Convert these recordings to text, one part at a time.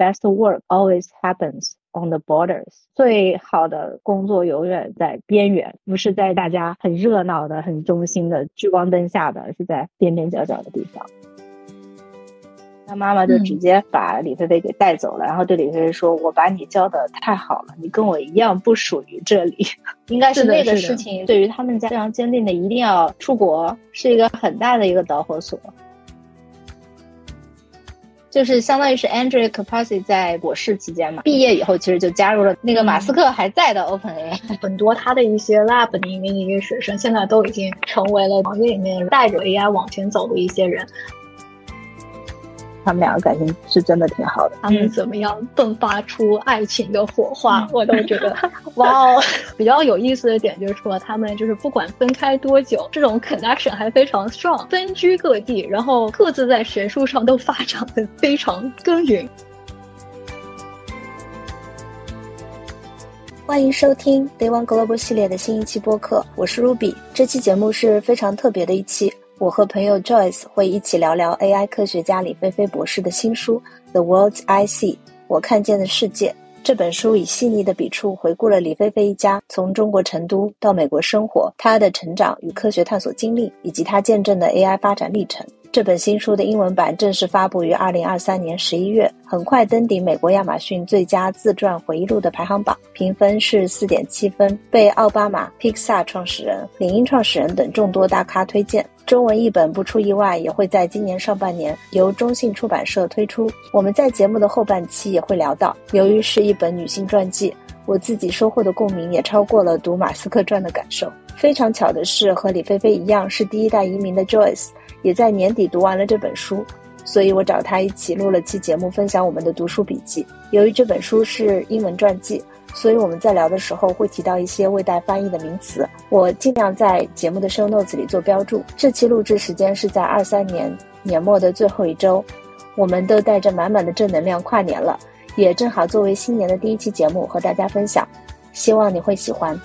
best work always happens on the borders。最好的工作永远在边缘，不是在大家很热闹的、很中心的聚光灯下的，是在边边角角的地方。他妈妈就直接把李菲菲给带走了，然后对李菲菲说：“我把你教的太好了，你跟我一样不属于这里。”应该是那个事情对于他们家非常坚定的，一定要出国，是一个很大的一个导火索。就是相当于是 Andrew kapasi 在博士期间嘛，毕业以后其实就加入了那个马斯克还在的 OpenAI，很多他的一些 lab 里面的一些学生，现在都已经成为了行业里面带着 AI 往前走的一些人。他们两个感情是真的挺好的，他们怎么样迸发出爱情的火花，我都觉得 哇哦！比较有意思的点就是说，他们就是不管分开多久，这种 connection 还非常 strong，分居各地，然后各自在学术上都发展的非常耕耘。欢迎收听 Day One Global 系列的新一期播客，我是 Ruby，这期节目是非常特别的一期。我和朋友 Joyce 会一起聊聊 AI 科学家李飞飞博士的新书《The World I See》，我看见的世界。这本书以细腻的笔触回顾了李飞飞一家从中国成都到美国生活，她的成长与科学探索经历，以及她见证的 AI 发展历程。这本新书的英文版正式发布于二零二三年十一月，很快登顶美国亚马逊最佳自传回忆录的排行榜，评分是四点七分，被奥巴马、Pixar 创始人、领英创始人等众多大咖推荐。中文译本不出意外也会在今年上半年由中信出版社推出。我们在节目的后半期也会聊到，由于是一本女性传记，我自己收获的共鸣也超过了读马斯克传的感受。非常巧的是，和李菲菲一样是第一代移民的 Joyce。也在年底读完了这本书，所以我找他一起录了期节目，分享我们的读书笔记。由于这本书是英文传记，所以我们在聊的时候会提到一些未待翻译的名词，我尽量在节目的 show notes 里做标注。这期录制时间是在二三年年末的最后一周，我们都带着满满的正能量跨年了，也正好作为新年的第一期节目和大家分享，希望你会喜欢。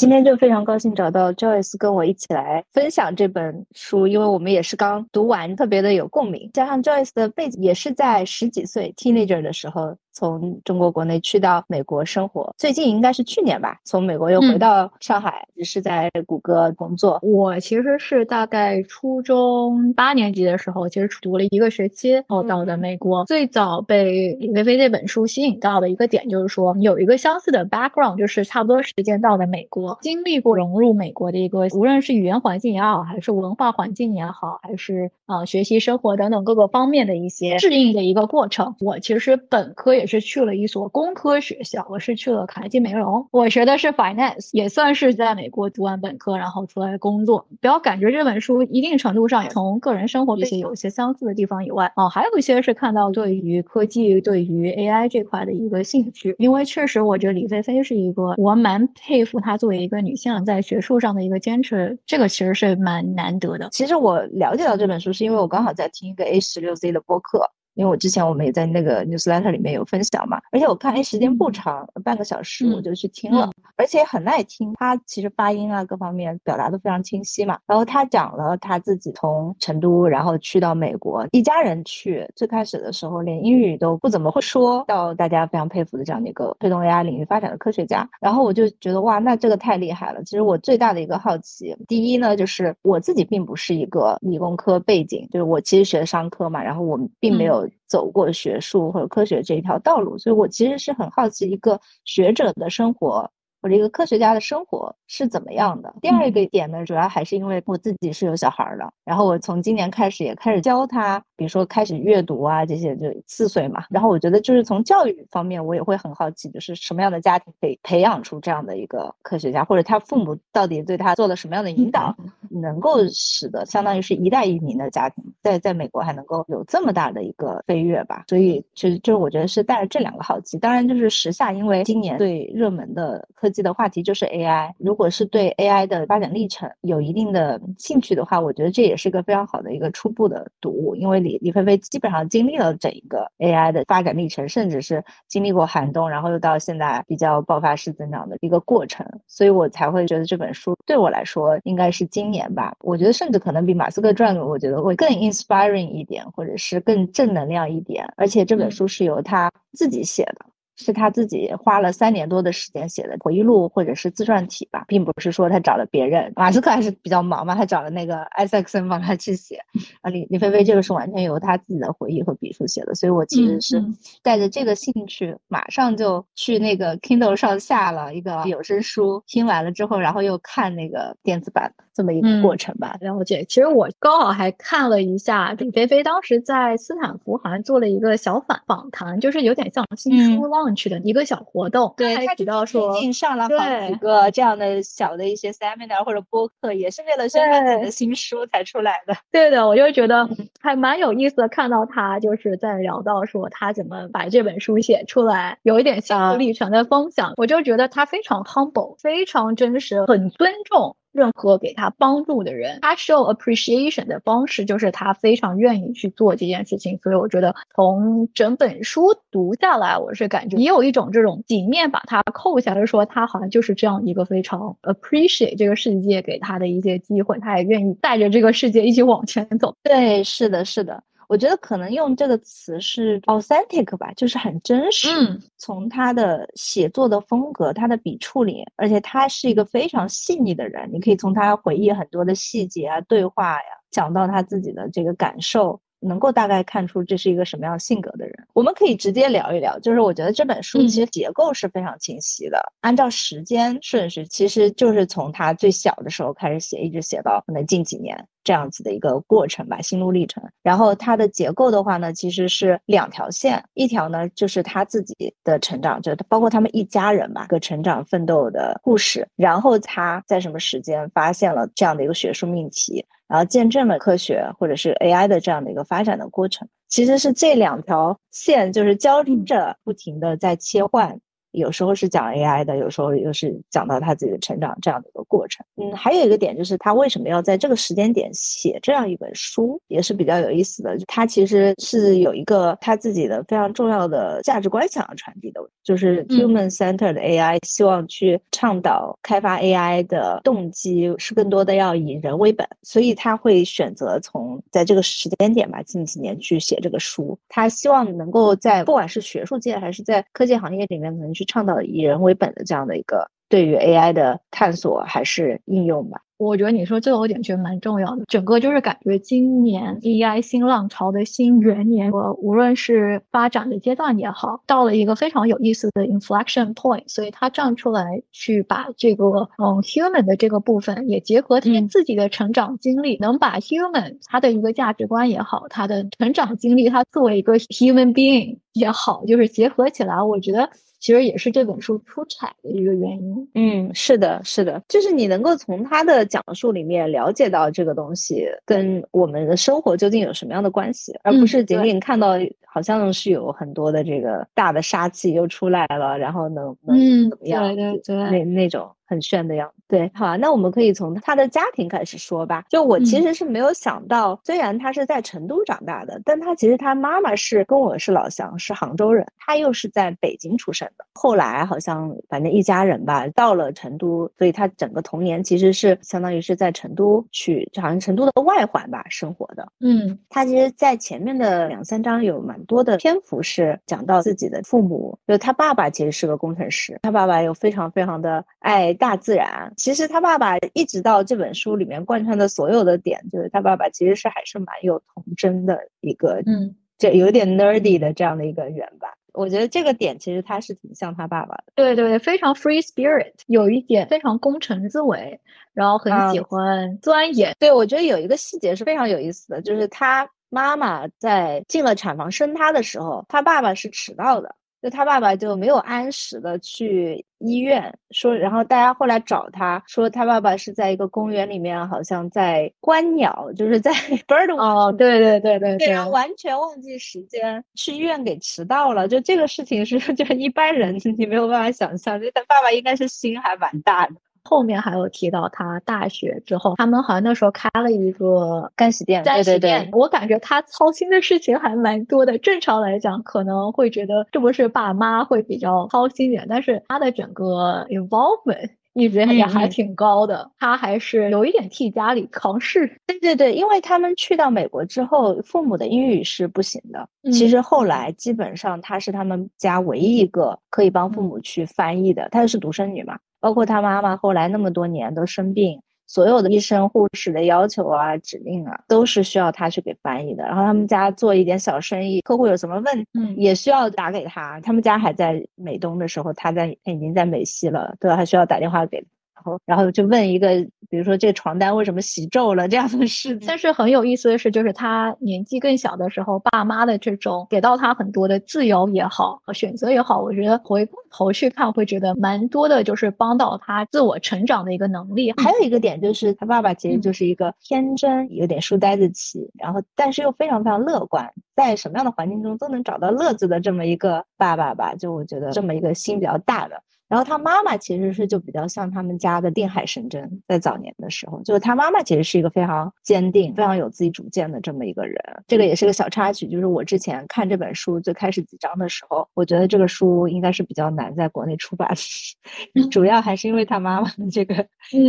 今天就非常高兴找到 Joyce 跟我一起来分享这本书，因为我们也是刚读完，特别的有共鸣。加上 Joyce 的背景也是在十几岁 teenager 的时候。从中国国内去到美国生活，最近应该是去年吧，从美国又回到上海，是在谷歌工作。我其实是大概初中八年级的时候，其实读了一个学期，后到的美国。最早被李薇薇这本书吸引到的一个点，就是说有一个相似的 background，就是差不多时间到的美国，经历过融入美国的一个，无论是语言环境也好，还是文化环境也好，还是啊学习生活等等各个方面的一些适应的一个过程。我其实本科也。是去了一所工科学校，我是去了卡内基梅隆，我学的是 finance，也算是在美国读完本科，然后出来工作。不要感觉这本书一定程度上从个人生活一些有些相似的地方以外，哦，还有一些是看到对于科技、对于 AI 这块的一个兴趣。因为确实，我觉得李飞飞是一个，我蛮佩服她作为一个女性在学术上的一个坚持，这个其实是蛮难得的。其实我了解到这本书，是因为我刚好在听一个 A 十六 Z 的播客。因为我之前我们也在那个 newsletter 里面有分享嘛，而且我看哎时间不长，半个小时我就去听了，而且很耐听。他其实发音啊各方面表达都非常清晰嘛。然后他讲了他自己从成都然后去到美国，一家人去，最开始的时候连英语都不怎么会说，到大家非常佩服的这样的一个推动 AI 领域发展的科学家。然后我就觉得哇，那这个太厉害了。其实我最大的一个好奇，第一呢就是我自己并不是一个理工科背景，就是我其实学商科嘛，然后我们并没有。走过学术或者科学这一条道路，所以我其实是很好奇一个学者的生活。或者一个科学家的生活是怎么样的？第二个点呢，主要还是因为我自己是有小孩的，然后我从今年开始也开始教他，比如说开始阅读啊这些，就四岁嘛。然后我觉得就是从教育方面，我也会很好奇，就是什么样的家庭可以培养出这样的一个科学家，或者他父母到底对他做了什么样的引导，能够使得相当于是一代移民的家庭在在美国还能够有这么大的一个飞跃吧。所以其实就是我觉得是带着这两个好奇。当然就是时下，因为今年最热门的科技的话题就是 AI。如果是对 AI 的发展历程有一定的兴趣的话，我觉得这也是个非常好的一个初步的读物。因为李飞飞基本上经历了整一个 AI 的发展历程，甚至是经历过寒冬，然后又到现在比较爆发式增长的一个过程，所以我才会觉得这本书对我来说应该是今年吧。我觉得甚至可能比马斯克传，我觉得会更 inspiring 一点，或者是更正能量一点。而且这本书是由他自己写的。是他自己花了三年多的时间写的回忆录或者是自传体吧，并不是说他找了别人。马斯克还是比较忙嘛，他找了那个艾塞克森帮他去写。啊，李李飞飞这个是完全由他自己的回忆和笔触写的，所以我其实是带着这个兴趣，马上就去那个 Kindle 上下了一个有声书，听完了之后，然后又看那个电子版的这么一个过程吧。了解。其实我刚好还看了一下李飞飞当时在斯坦福好像做了一个小访访谈，就是有点像新书浪。去的一个小活动，对他提到说，最近上了好几个这样的小的一些 seminar 或者播客，也是为了宣传自己的新书才出来的。对的，我就觉得还蛮有意思的，看到他就是在聊到说他怎么把这本书写出来，有一点心路历程的分享，我就觉得他非常 humble，非常真实，很尊重。任何给他帮助的人，他 show appreciation 的方式就是他非常愿意去做这件事情。所以我觉得从整本书读下来，我是感觉也有一种这种紧面把它扣下来，说他好像就是这样一个非常 appreciate 这个世界给他的一些机会，他也愿意带着这个世界一起往前走。对，是的，是的。我觉得可能用这个词是 authentic 吧，就是很真实。嗯，从他的写作的风格、他的笔触里，而且他是一个非常细腻的人，你可以从他回忆很多的细节啊、对话呀，讲到他自己的这个感受。能够大概看出这是一个什么样性格的人，我们可以直接聊一聊。就是我觉得这本书其实结构是非常清晰的，按照时间顺序，其实就是从他最小的时候开始写，一直写到可能近几年这样子的一个过程吧，心路历程。然后它的结构的话呢，其实是两条线，一条呢就是他自己的成长，就包括他们一家人吧，个成长奋斗的故事。然后他在什么时间发现了这样的一个学术命题？然后见证了科学或者是 AI 的这样的一个发展的过程，其实是这两条线就是交织着，不停的在切换。有时候是讲 AI 的，有时候又是讲到他自己的成长这样的一个过程。嗯，还有一个点就是他为什么要在这个时间点写这样一本书，也是比较有意思的。他其实是有一个他自己的非常重要的价值观想要传递的，就是 human centered AI，希望去倡导开发 AI 的动机是更多的要以人为本，所以他会选择从在这个时间点吧，近几年去写这个书。他希望能够在不管是学术界还是在科技行业里面，可能去倡导以人为本的这样的一个对于 AI 的探索还是应用吧。我觉得你说最后一点其实蛮重要的，整个就是感觉今年 AI 新浪潮的新元年，我无论是发展的阶段也好，到了一个非常有意思的 inflection point，所以他站出来去把这个嗯 human 的这个部分也结合他自己的成长经历，能把 human 他的一个价值观也好，他的成长经历，他作为一个 human being 也好，就是结合起来，我觉得。其实也是这本书出彩的一个原因。嗯，是的，是的，就是你能够从他的讲述里面了解到这个东西跟我们的生活究竟有什么样的关系，而不是仅仅看到好像是有很多的这个大的杀气又出来了，然后能能怎么样？对对对，那那种。很炫的样子，对，好啊，那我们可以从他的家庭开始说吧。就我其实是没有想到，虽然他是在成都长大的，但他其实他妈妈是跟我是老乡，是杭州人，他又是在北京出生的。后来好像反正一家人吧，到了成都，所以他整个童年其实是相当于是在成都去，就好像成都的外环吧生活的。嗯，他其实，在前面的两三章有蛮多的篇幅是讲到自己的父母，就他爸爸其实是个工程师，他爸爸又非常非常的爱。大自然，其实他爸爸一直到这本书里面贯穿的所有的点，就是他爸爸其实是还是蛮有童真的一个，嗯，这有点 nerdy 的这样的一个人吧。我觉得这个点其实他是挺像他爸爸的，对对，非常 free spirit，有一点非常工程思维，然后很喜欢钻研。对，我觉得有一个细节是非常有意思的，就是他妈妈在进了产房生他的时候，他爸爸是迟到的。就他爸爸就没有按时的去医院说，然后大家后来找他说，他爸爸是在一个公园里面，好像在观鸟，就是在 bird 哦，对对对对对，完全忘记时间，去医院给迟到了。就这个事情是，就一般人你没有办法想象，就他爸爸应该是心还蛮大的。后面还有提到他大学之后，他们好像那时候开了一个干洗店，干洗店。我感觉他操心的事情还蛮多的。正常来讲，可能会觉得这不是爸妈会比较操心点，但是他的整个 involvement。一直也还挺高的，他还是有一点替家里扛事。对对对，因为他们去到美国之后，父母的英语是不行的。其实后来基本上他是他们家唯一一个可以帮父母去翻译的。她是独生女嘛，包括他妈妈后来那么多年都生病。所有的医生、护士的要求啊、指令啊，都是需要他去给翻译的。然后他们家做一点小生意，客户有什么问，嗯，也需要打给他。他们家还在美东的时候，他在他已经在美西了，对吧？还需要打电话给。然后，然后就问一个，比如说这个床单为什么洗皱了这样的事情。但是很有意思的是，就是他年纪更小的时候，爸妈的这种给到他很多的自由也好，和选择也好，我觉得回过头去看会觉得蛮多的，就是帮到他自我成长的一个能力。还有一个点就是他爸爸其实就是一个天真、有点书呆子气，然后但是又非常非常乐观，在什么样的环境中都能找到乐子的这么一个爸爸吧。就我觉得这么一个心比较大的。然后他妈妈其实是就比较像他们家的定海神针，在早年的时候，就是他妈妈其实是一个非常坚定、非常有自己主见的这么一个人。这个也是个小插曲，就是我之前看这本书最开始几章的时候，我觉得这个书应该是比较难在国内出版，主要还是因为他妈妈的这个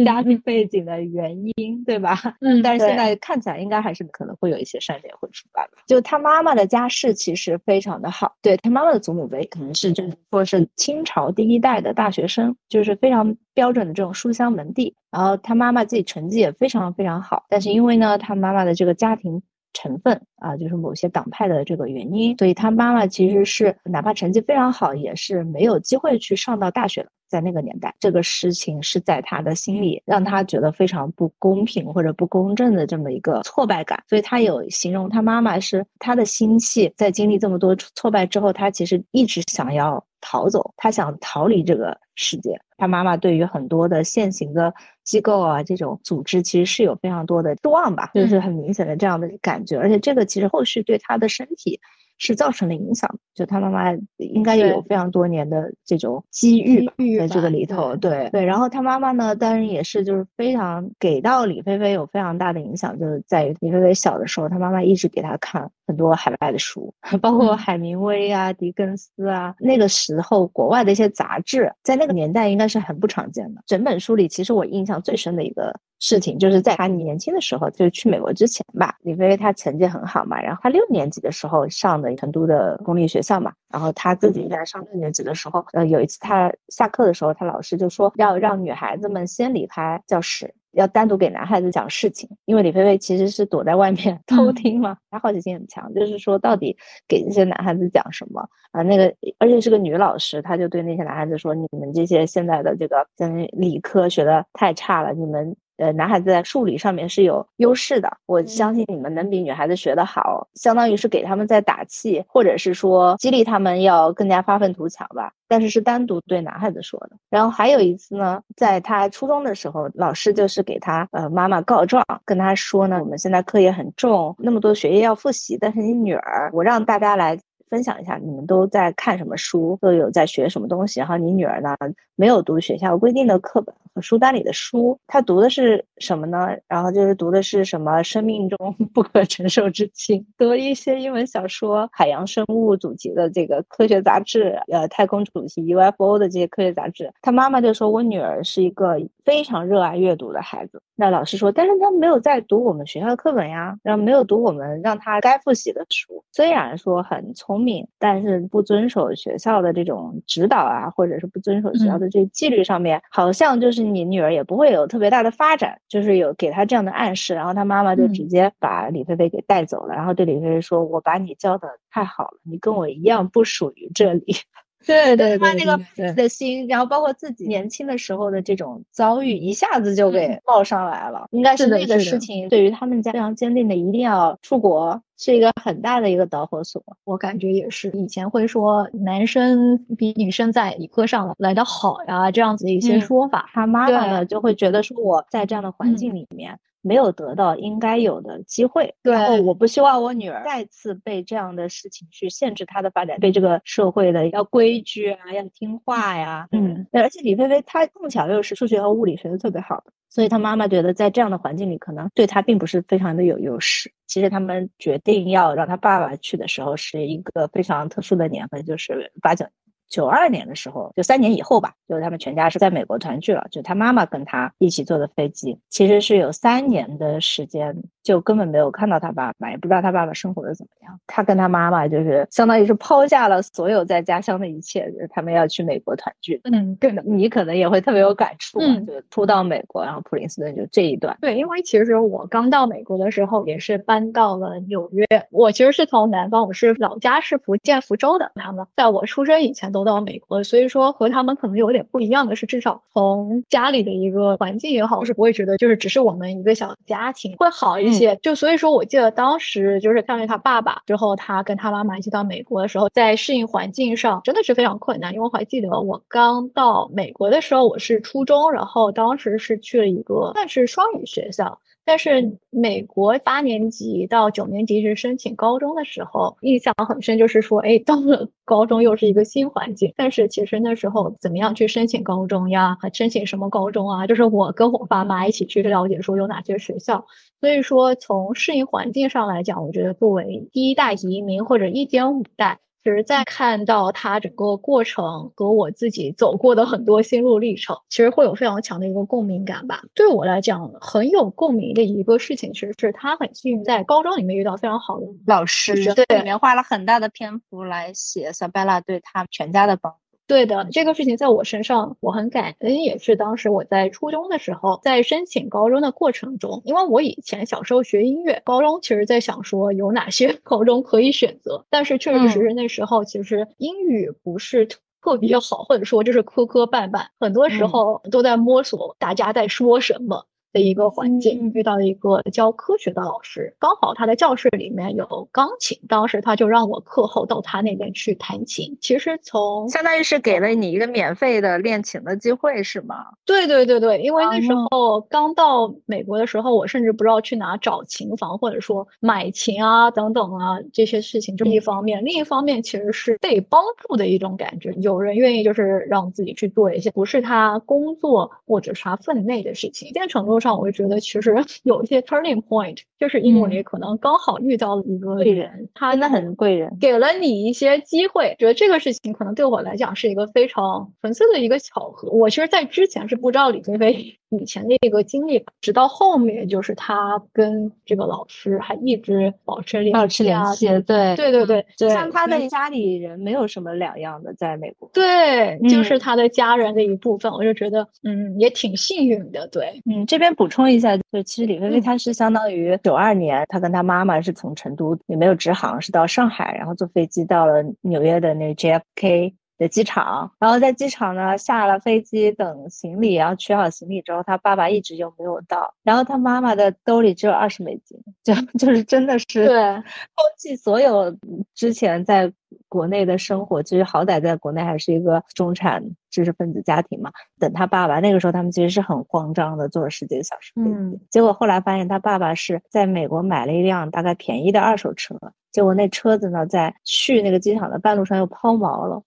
家庭背景的原因，对吧？嗯。但是现在看起来应该还是可能会有一些删减会出版吧。就他妈妈的家世其实非常的好，对他妈妈的祖母辈可能是就是说是清朝第一代的。大学生就是非常标准的这种书香门第，然后他妈妈自己成绩也非常非常好，但是因为呢，他妈妈的这个家庭成分啊，就是某些党派的这个原因，所以他妈妈其实是哪怕成绩非常好，也是没有机会去上到大学的。在那个年代，这个事情是在他的心里让他觉得非常不公平或者不公正的这么一个挫败感，所以他有形容他妈妈是他的心气，在经历这么多挫败之后，他其实一直想要。逃走，他想逃离这个世界。他妈妈对于很多的现行的机构啊，这种组织其实是有非常多的失望吧，就是很明显的这样的感觉。而且这个其实后续对他的身体。是造成了影响，就他妈妈应该有非常多年的这种机遇在这个里头，对对。然后他妈妈呢，当然也是就是非常给到李菲菲有非常大的影响，就是在于李菲菲小的时候，他妈妈一直给他看很多海外的书，包括海明威啊、狄更斯啊。那个时候国外的一些杂志，在那个年代应该是很不常见的。整本书里，其实我印象最深的一个。事情就是在他年轻的时候，就是去美国之前吧。李菲菲她成绩很好嘛，然后她六年级的时候上的成都的公立学校嘛，然后她自己在上六年级的时候，呃，有一次她下课的时候，她老师就说要让女孩子们先离开教室。要单独给男孩子讲事情，因为李菲菲其实是躲在外面 偷听嘛，她好奇心很强，就是说到底给这些男孩子讲什么啊？那个而且是个女老师，她就对那些男孩子说：“你们这些现在的这个跟理科学的太差了，你们。”呃，男孩子在数理上面是有优势的，我相信你们能比女孩子学得好，相当于是给他们在打气，或者是说激励他们要更加发愤图强吧。但是是单独对男孩子说的。然后还有一次呢，在他初中的时候，老师就是给他呃妈妈告状，跟他说呢，我们现在课业很重，那么多学业要复习，但是你女儿，我让大家来。分享一下，你们都在看什么书，都有在学什么东西。然后你女儿呢，没有读学校规定的课本和书单里的书，她读的是什么呢？然后就是读的是什么生命中 不可承受之轻，读一些英文小说、海洋生物主题的这个科学杂志，呃，太空主题 UFO 的这些科学杂志。她妈妈就说，我女儿是一个非常热爱阅读的孩子。那老师说，但是她没有在读我们学校的课本呀，然后没有读我们让她该复习的书。虽然说很聪。命，但是不遵守学校的这种指导啊，或者是不遵守学校的这纪律上面，好像就是你女儿也不会有特别大的发展，就是有给她这样的暗示，然后她妈妈就直接把李菲菲给带走了，然后对李菲菲说：“我把你教的太好了，你跟我一样不属于这里。”对对，他那个的心，然后包括自己年轻的时候的这种遭遇，一下子就给冒上来了。应该是那个事情，对于他们家非常坚定的，一定要出国，是一个很大的一个导火索。我感觉也是，以前会说男生比女生在理科上来的好呀，这样子一些说法。他妈妈呢就会觉得说我在这样的环境里面。没有得到应该有的机会。对，然后我不希望我女儿再次被这样的事情去限制她的发展，被这个社会的要规矩啊，要听话呀。嗯，而且李菲菲她碰巧又是数学和物理学的特别好的，所以他妈妈觉得在这样的环境里，可能对他并不是非常的有优势。其实他们决定要让他爸爸去的时候，是一个非常特殊的年份，就是八九。九二年的时候，就三年以后吧，就是他们全家是在美国团聚了，就他妈妈跟他一起坐的飞机，其实是有三年的时间。就根本没有看到他爸爸，也不知道他爸爸生活的怎么样。他跟他妈妈就是相当于是抛下了所有在家乡的一切，他们要去美国团聚。嗯，对的，你可能也会特别有感触。嗯，就初到美国，然后普林斯顿就这一段。对，因为其实我刚到美国的时候也是搬到了纽约。我其实是从南方，我是老家是福建福州的。他们在我出生以前都到美国，所以说和他们可能有点不一样的是，至少从家里的一个环境也好，就是不会觉得就是只是我们一个小家庭会好一。些就所以说，我记得当时就是看见他爸爸之后，他跟他妈妈一起到美国的时候，在适应环境上真的是非常困难。因为我还记得我刚到美国的时候，我是初中，然后当时是去了一个算是双语学校。但是美国八年级到九年级是申请高中的时候，印象很深，就是说，哎，到了高中又是一个新环境。但是其实那时候怎么样去申请高中呀？申请什么高中啊？就是我跟我爸妈一起去了解，说有哪些学校。所以说从适应环境上来讲，我觉得作为第一代移民或者一点五代。其实，在看到他整个过程和我自己走过的很多心路历程，其实会有非常强的一个共鸣感吧。对我来讲，很有共鸣的一个事情，其实是他很幸运在高中里面遇到非常好的老师，对，里面花了很大的篇幅来写萨贝拉对他全家的帮。对的，这个事情在我身上我很感恩，也是当时我在初中的时候，在申请高中的过程中，因为我以前小时候学音乐，高中其实在想说有哪些 高中可以选择，但是确确实实那时候其实英语不是特别好，或者说就是磕磕绊绊，很多时候都在摸索大家在说什么。的一个环境，遇到一个教科学的老师，刚好他的教室里面有钢琴，当时他就让我课后到他那边去弹琴。其实从相当于是给了你一个免费的练琴的机会，是吗？对对对对，因为那时候刚到美国的时候，我甚至不知道去哪找琴房，或者说买琴啊等等啊这些事情，这一方面，另一方面其实是被帮助的一种感觉，有人愿意就是让自己去做一些不是他工作或者是他分内的事情，一定程度。上我就觉得其实有一些 turning point，就是因为可能刚好遇到了一个贵人，他真的很贵人，给了你一些机会。觉得这个事情可能对我来讲是一个非常纯粹的一个巧合。我其实，在之前是不知道李飞飞以前的一个经历，直到后面就是他跟这个老师还一直保持联保持联系。对对对对，就像他的家里人没有什么两样的，在美国。对，就是他的家人的一部分。我就觉得，嗯，也挺幸运的。对，嗯，这边。补充一下，就其实李飞飞她是相当于九二年，他跟他妈妈是从成都也没有直航，是到上海，然后坐飞机到了纽约的那个 JFK 的机场，然后在机场呢下了飞机等行李，然后取好行李之后，他爸爸一直就没有到，然后他妈妈的兜里只有二十美金，就 就是真的是对 抛弃所有之前在。国内的生活其实好歹在国内还是一个中产知识分子家庭嘛。等他爸爸那个时候，他们其实是很慌张的，坐了十几个小时飞机。结果后来发现他爸爸是在美国买了一辆大概便宜的二手车，结果那车子呢在去那个机场的半路上又抛锚了。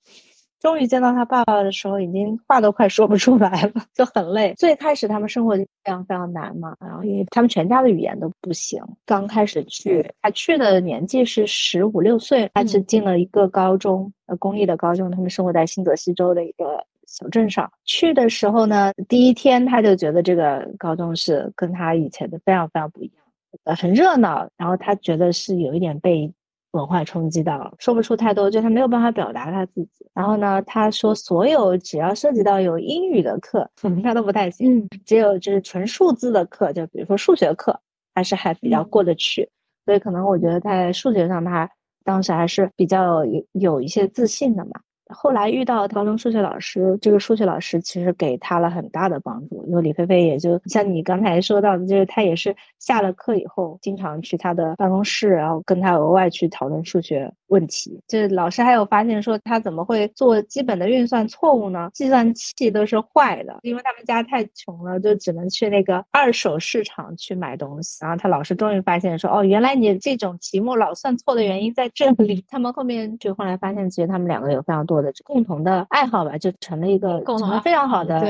终于见到他爸爸的时候，已经话都快说不出来了，就很累。最开始他们生活就非常非常难嘛，然后因为他们全家的语言都不行。刚开始去，他去的年纪是十五六岁，他是进了一个高中，呃，公立的高中。他们生活在新泽西州的一个小镇上。去的时候呢，第一天他就觉得这个高中是跟他以前的非常非常不一样，呃，很热闹。然后他觉得是有一点被。文化冲击到，说不出太多，就他没有办法表达他自己。然后呢，他说所有只要涉及到有英语的课，他都不太行。只有就是纯数字的课，就比如说数学课，还是还比较过得去。所以可能我觉得在数学上，他当时还是比较有有一些自信的嘛。后来遇到高中数学老师，这个数学老师其实给他了很大的帮助，因为李菲菲也就像你刚才说到的，就是他也是下了课以后经常去他的办公室，然后跟他额外去讨论数学问题。这老师还有发现说他怎么会做基本的运算错误呢？计算器都是坏的，因为他们家太穷了，就只能去那个二手市场去买东西。然后他老师终于发现说，哦，原来你这种题目老算错的原因在这里。他们后面就后来发现，其实他们两个有非常多的。的共同的爱好吧，就成了一个共同非常好的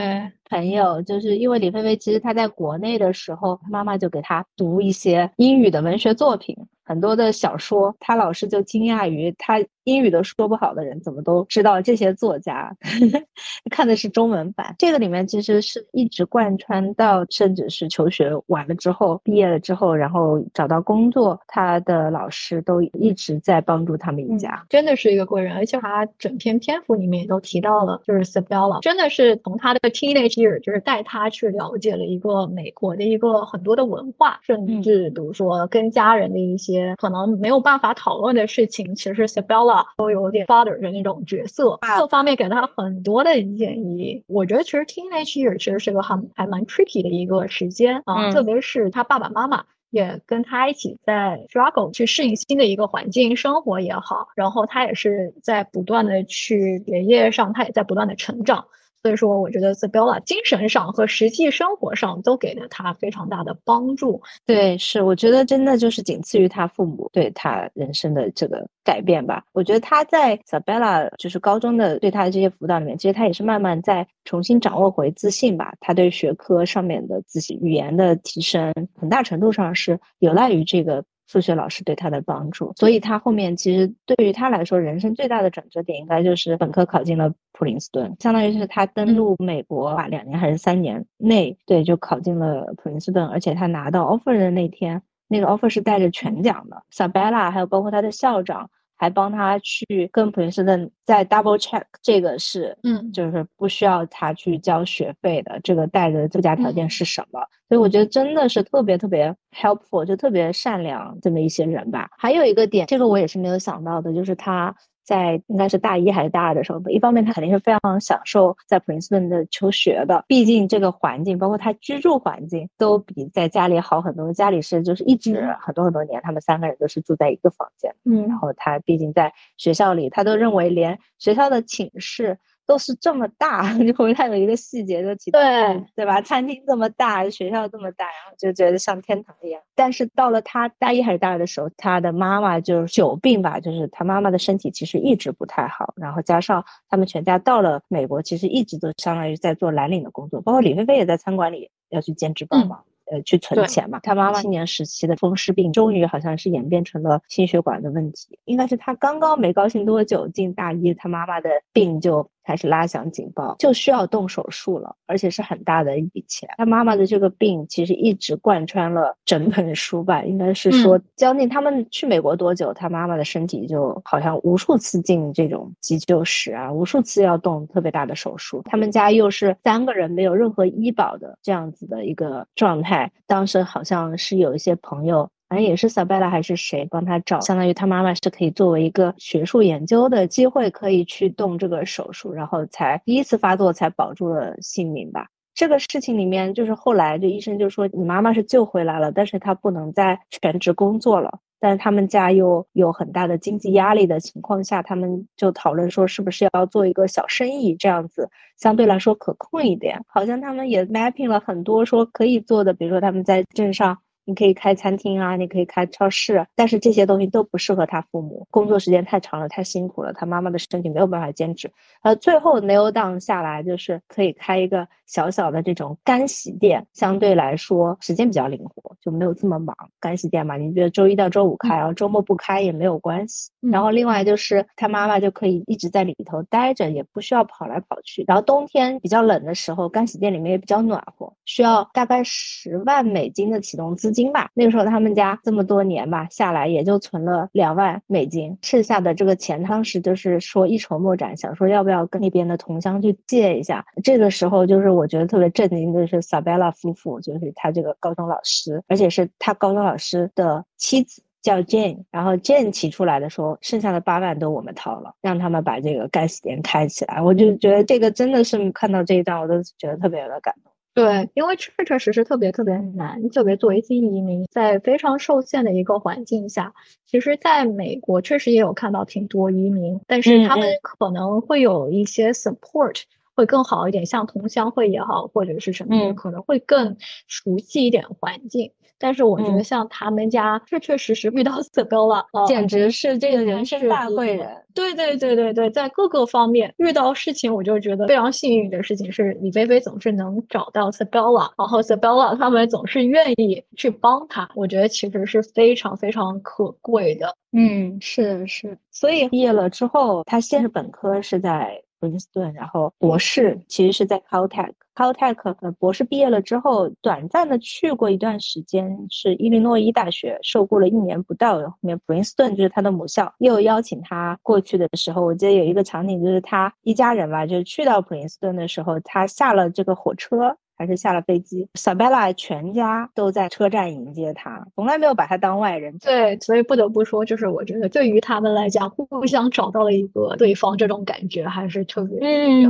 朋友。就是因为李菲菲，其实她在国内的时候，妈妈就给她读一些英语的文学作品。很多的小说，他老师就惊讶于他英语都说不好的人怎么都知道这些作家，看的是中文版。这个里面其实是一直贯穿到，甚至是求学完了之后，毕业了之后，然后找到工作，他的老师都一直在帮助他们一家，真的是一个贵人。而且他整篇篇幅里面也都提到了，就是 Sabella，真的是从他的 teenage 就是带他去了解了一个美国的一个很多的文化，甚至比如说跟家人的一些。可能没有办法讨论的事情，其实 Sabella 都有点 father 的那种角色，各方面给他很多的建议。我觉得其实 teenage year 其实是个很还蛮 tricky 的一个时间啊，特别是他爸爸妈妈也跟他一起在 struggle 去适应新的一个环境生活也好，然后他也是在不断的去学业上，他也在不断的成长。所以说，我觉得 Sabella 精神上和实际生活上都给了他非常大的帮助。对，是，我觉得真的就是仅次于他父母对他人生的这个改变吧。我觉得他在 Sabella 就是高中的对他的这些辅导里面，其实他也是慢慢在重新掌握回自信吧。他对学科上面的自信、语言的提升，很大程度上是有赖于这个。数学老师对他的帮助，所以他后面其实对于他来说，人生最大的转折点应该就是本科考进了普林斯顿，相当于是他登陆美国吧，两年还是三年内，对，就考进了普林斯顿，而且他拿到 offer 的那天，那个 offer 是带着全奖的，Sabella 还有包括他的校长。还帮他去跟普林斯顿再 double check，这个是，嗯，就是不需要他去交学费的，这个带的附加条件是什么？所以我觉得真的是特别特别 helpful，就特别善良这么一些人吧。还有一个点，这个我也是没有想到的，就是他。在应该是大一还是大二的时候，一方面他肯定是非常享受在普林斯顿的求学的，毕竟这个环境，包括他居住环境，都比在家里好很多。家里是就是一直很多很多年，他们三个人都是住在一个房间，嗯，然后他毕竟在学校里，他都认为连学校的寝室。都是这么大，就他有一个细节就提到，对对吧？餐厅这么大，学校这么大，然后就觉得像天堂一样。但是到了他大一还是大二的时候，他的妈妈就是久病吧，就是他妈妈的身体其实一直不太好，然后加上他们全家到了美国，其实一直都相当于在做蓝领的工作，包括李菲菲也在餐馆里要去兼职帮忙。呃，去存钱嘛。他妈妈青年时期的风湿病，终于好像是演变成了心血管的问题。应该是他刚刚没高兴多久进大一，他妈妈的病就开始拉响警报，就需要动手术了，而且是很大的一笔钱。他妈妈的这个病其实一直贯穿了整本书吧，应该是说将近他们去美国多久，他妈妈的身体就好像无数次进这种急救室啊，无数次要动特别大的手术。他们家又是三个人没有任何医保的这样子的一个状态。当时好像是有一些朋友，反正也是 Sabella 还是谁帮他找，相当于他妈妈是可以作为一个学术研究的机会，可以去动这个手术，然后才第一次发作才保住了性命吧。这个事情里面，就是后来就医生就说你妈妈是救回来了，但是她不能再全职工作了。但是他们家又有很大的经济压力的情况下，他们就讨论说，是不是要做一个小生意，这样子相对来说可控一点。好像他们也 mapping 了很多说可以做的，比如说他们在镇上。你可以开餐厅啊，你可以开超市，但是这些东西都不适合他父母，工作时间太长了，太辛苦了，他妈妈的身体没有办法坚持。呃，最后 nail down 下来就是可以开一个小小的这种干洗店，相对来说时间比较灵活，就没有这么忙。干洗店嘛，你觉得周一到周五开，然后周末不开也没有关系。然后另外就是他妈妈就可以一直在里头待着，也不需要跑来跑去。然后冬天比较冷的时候，干洗店里面也比较暖和，需要大概十万美金的启动资。金吧，那个时候他们家这么多年吧下来，也就存了两万美金，剩下的这个钱，当时就是说一筹莫展，想说要不要跟那边的同乡去借一下。这个时候就是我觉得特别震惊的是，Sabella 夫妇，就是他这个高中老师，而且是他高中老师的妻子。叫 Jane，然后 Jane 提出来的说，剩下的八万都我们掏了，让他们把这个干洗店开起来。我就觉得这个真的是看到这一段，我都觉得特别的感动。对，因为确确实实特别特别难，特别作为新移民，在非常受限的一个环境下，其实在美国确实也有看到挺多移民，但是他们可能会有一些 support 会更好一点，像同乡会也好，或者是什么，可能会更熟悉一点环境。但是我觉得像他们家确确实实遇到 Stella，简直是这个人生大贵人。对对对对对，在各个方面遇到事情，我就觉得非常幸运的事情是李菲菲总是能找到 Stella，然后 Stella 他们总是愿意去帮他，我觉得其实是非常非常可贵的。嗯，是是。所以毕业了之后，他先是本科是在。普林斯顿，然后博士其实是在 Caltech。Caltech，博士毕业了之后，短暂的去过一段时间，是伊利诺伊大学受雇了一年不到。后面普林斯顿就是他的母校，又邀请他过去的时候，我记得有一个场景，就是他一家人吧，就是去到普林斯顿的时候，他下了这个火车。还是下了飞机，Sabella 全家都在车站迎接他，从来没有把他当外人。对，所以不得不说，就是我觉得对于他们来讲，互相找到了一个对方，这种感觉还是特别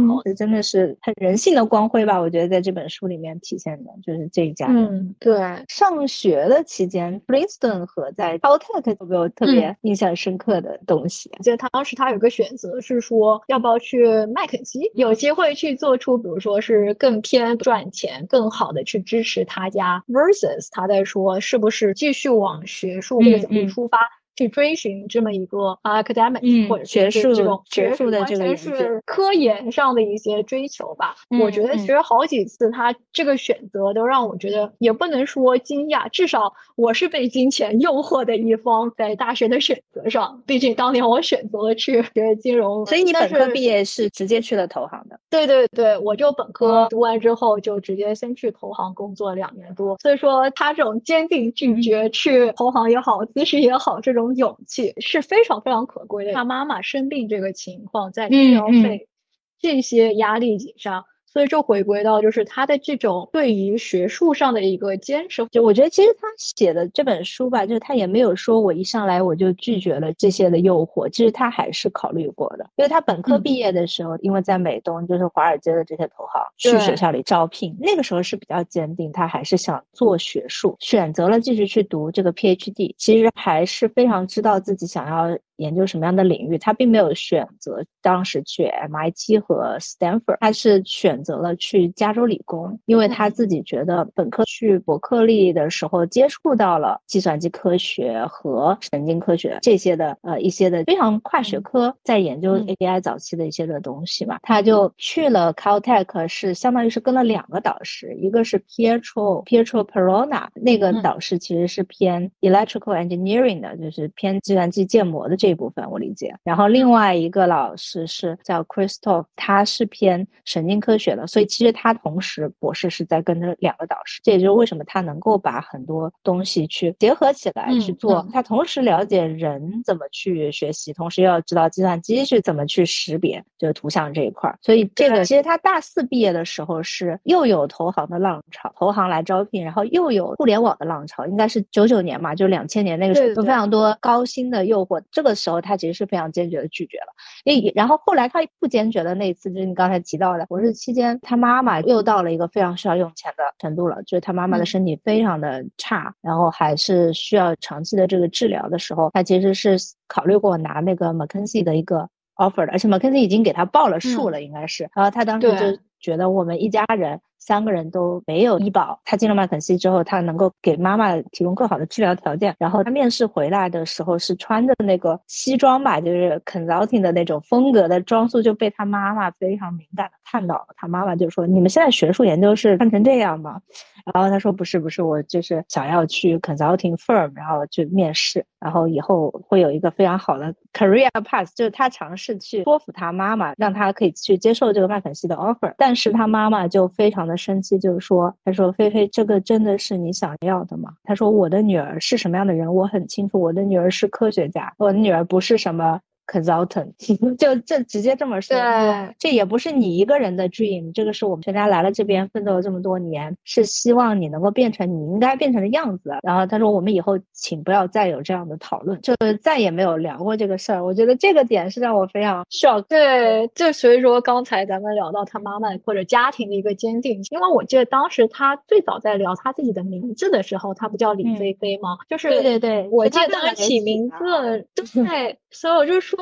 好。这真的是很人性的光辉吧？我觉得在这本书里面体现的就是这一家。嗯，对。上学的期间，Princeton 和在 Caltech 有没有特别印象深刻的东西？我记得他当时他有个选择是说，要不要去麦肯锡，有机会去做出，比如说是更偏赚。钱更好的去支持他家，versus 他在说是不是继续往学术这个角度出发。去追寻这么一个 academic 或者学术这种学术的这个是科研上的一些追求吧。我觉得其实好几次他这个选择都让我觉得也不能说惊讶，至少我是被金钱诱惑的一方，在大学的选择上。毕竟当年我选择了去学金融，所以你本科毕业是直接去了投行的。对对对，我就本科读完之后就直接先去投行工作两年多。所以说他这种坚定拒绝去投行也好，咨询也好，这种。勇气是非常非常可贵的。他妈妈生病这个情况，在医疗费这些压力上。所以就回归到，就是他的这种对于学术上的一个坚持。就我觉得，其实他写的这本书吧，就是他也没有说我一上来我就拒绝了这些的诱惑，其实他还是考虑过的。因为他本科毕业的时候，因为在美东，就是华尔街的这些投行去学校里招聘，那个时候是比较坚定，他还是想做学术，选择了继续去读这个 PhD，其实还是非常知道自己想要。研究什么样的领域，他并没有选择当时去 MIT 和 Stanford，他是选择了去加州理工，因为他自己觉得本科去伯克利的时候接触到了计算机科学和神经科学这些的呃一些的非常跨学科，在研究 AI 早期的一些的东西嘛，他就去了 Caltech，是相当于是跟了两个导师，一个是 Pietro Pietro Perona，那个导师其实是偏 electrical engineering 的，就是偏计算机建模的。这部分我理解，然后另外一个老师是叫 Christoph，他是偏神经科学的，所以其实他同时博士是在跟着两个导师，这也就是为什么他能够把很多东西去结合起来去做。他同时了解人怎么去学习，同时又要知道计算机是怎么去识别就是图像这一块儿。所以这个其实他大四毕业的时候是又有投行的浪潮，投行来招聘，然后又有互联网的浪潮，应该是九九年嘛，就两千年那个时候有非常多高薪的诱惑，这个。时候，他其实是非常坚决的拒绝了。因然后后来他不坚决的那一次，就是你刚才提到的博士期间，他妈妈又到了一个非常需要用钱的程度了，就是他妈妈的身体非常的差，然后还是需要长期的这个治疗的时候，他其实是考虑过拿那个 McKinsey 的一个 offer 的，而且 McKinsey 已经给他报了数了，应该是。然后他当时就觉得我们一家人。三个人都没有医保，他进了麦肯锡之后，他能够给妈妈提供更好的治疗条件。然后他面试回来的时候是穿着那个西装吧，就是 consulting 的那种风格的装束，就被他妈妈非常敏感的看到了。他妈妈就说：“你们现在学术研究是看成这样吗？”然后他说：“不是，不是，我就是想要去 consulting firm，然后去面试，然后以后会有一个非常好的 career path。”就是他尝试去说服他妈妈，让他可以去接受这个麦肯锡的 offer，但是他妈妈就非常的。生气就是说，他说：“菲菲，这个真的是你想要的吗？”他说：“我的女儿是什么样的人，我很清楚。我的女儿是科学家，我的女儿不是什么 consultant，就这直接这么说。对，这也不是你一个人的 dream，这个是我们全家来了这边奋斗了这么多年，是希望你能够变成你应该变成的样子。然后他说，我们以后请不要再有这样的讨论，就再也没有聊过这个事儿。我觉得这个点是让我非常 shock。对，就所以说刚才咱们聊到他妈妈或者家庭的一个坚定，因为我记得当时他最早在聊他自己的名字的时候，他不叫李菲菲吗？就是对对对，我记得当时起名字，对，所以我就说。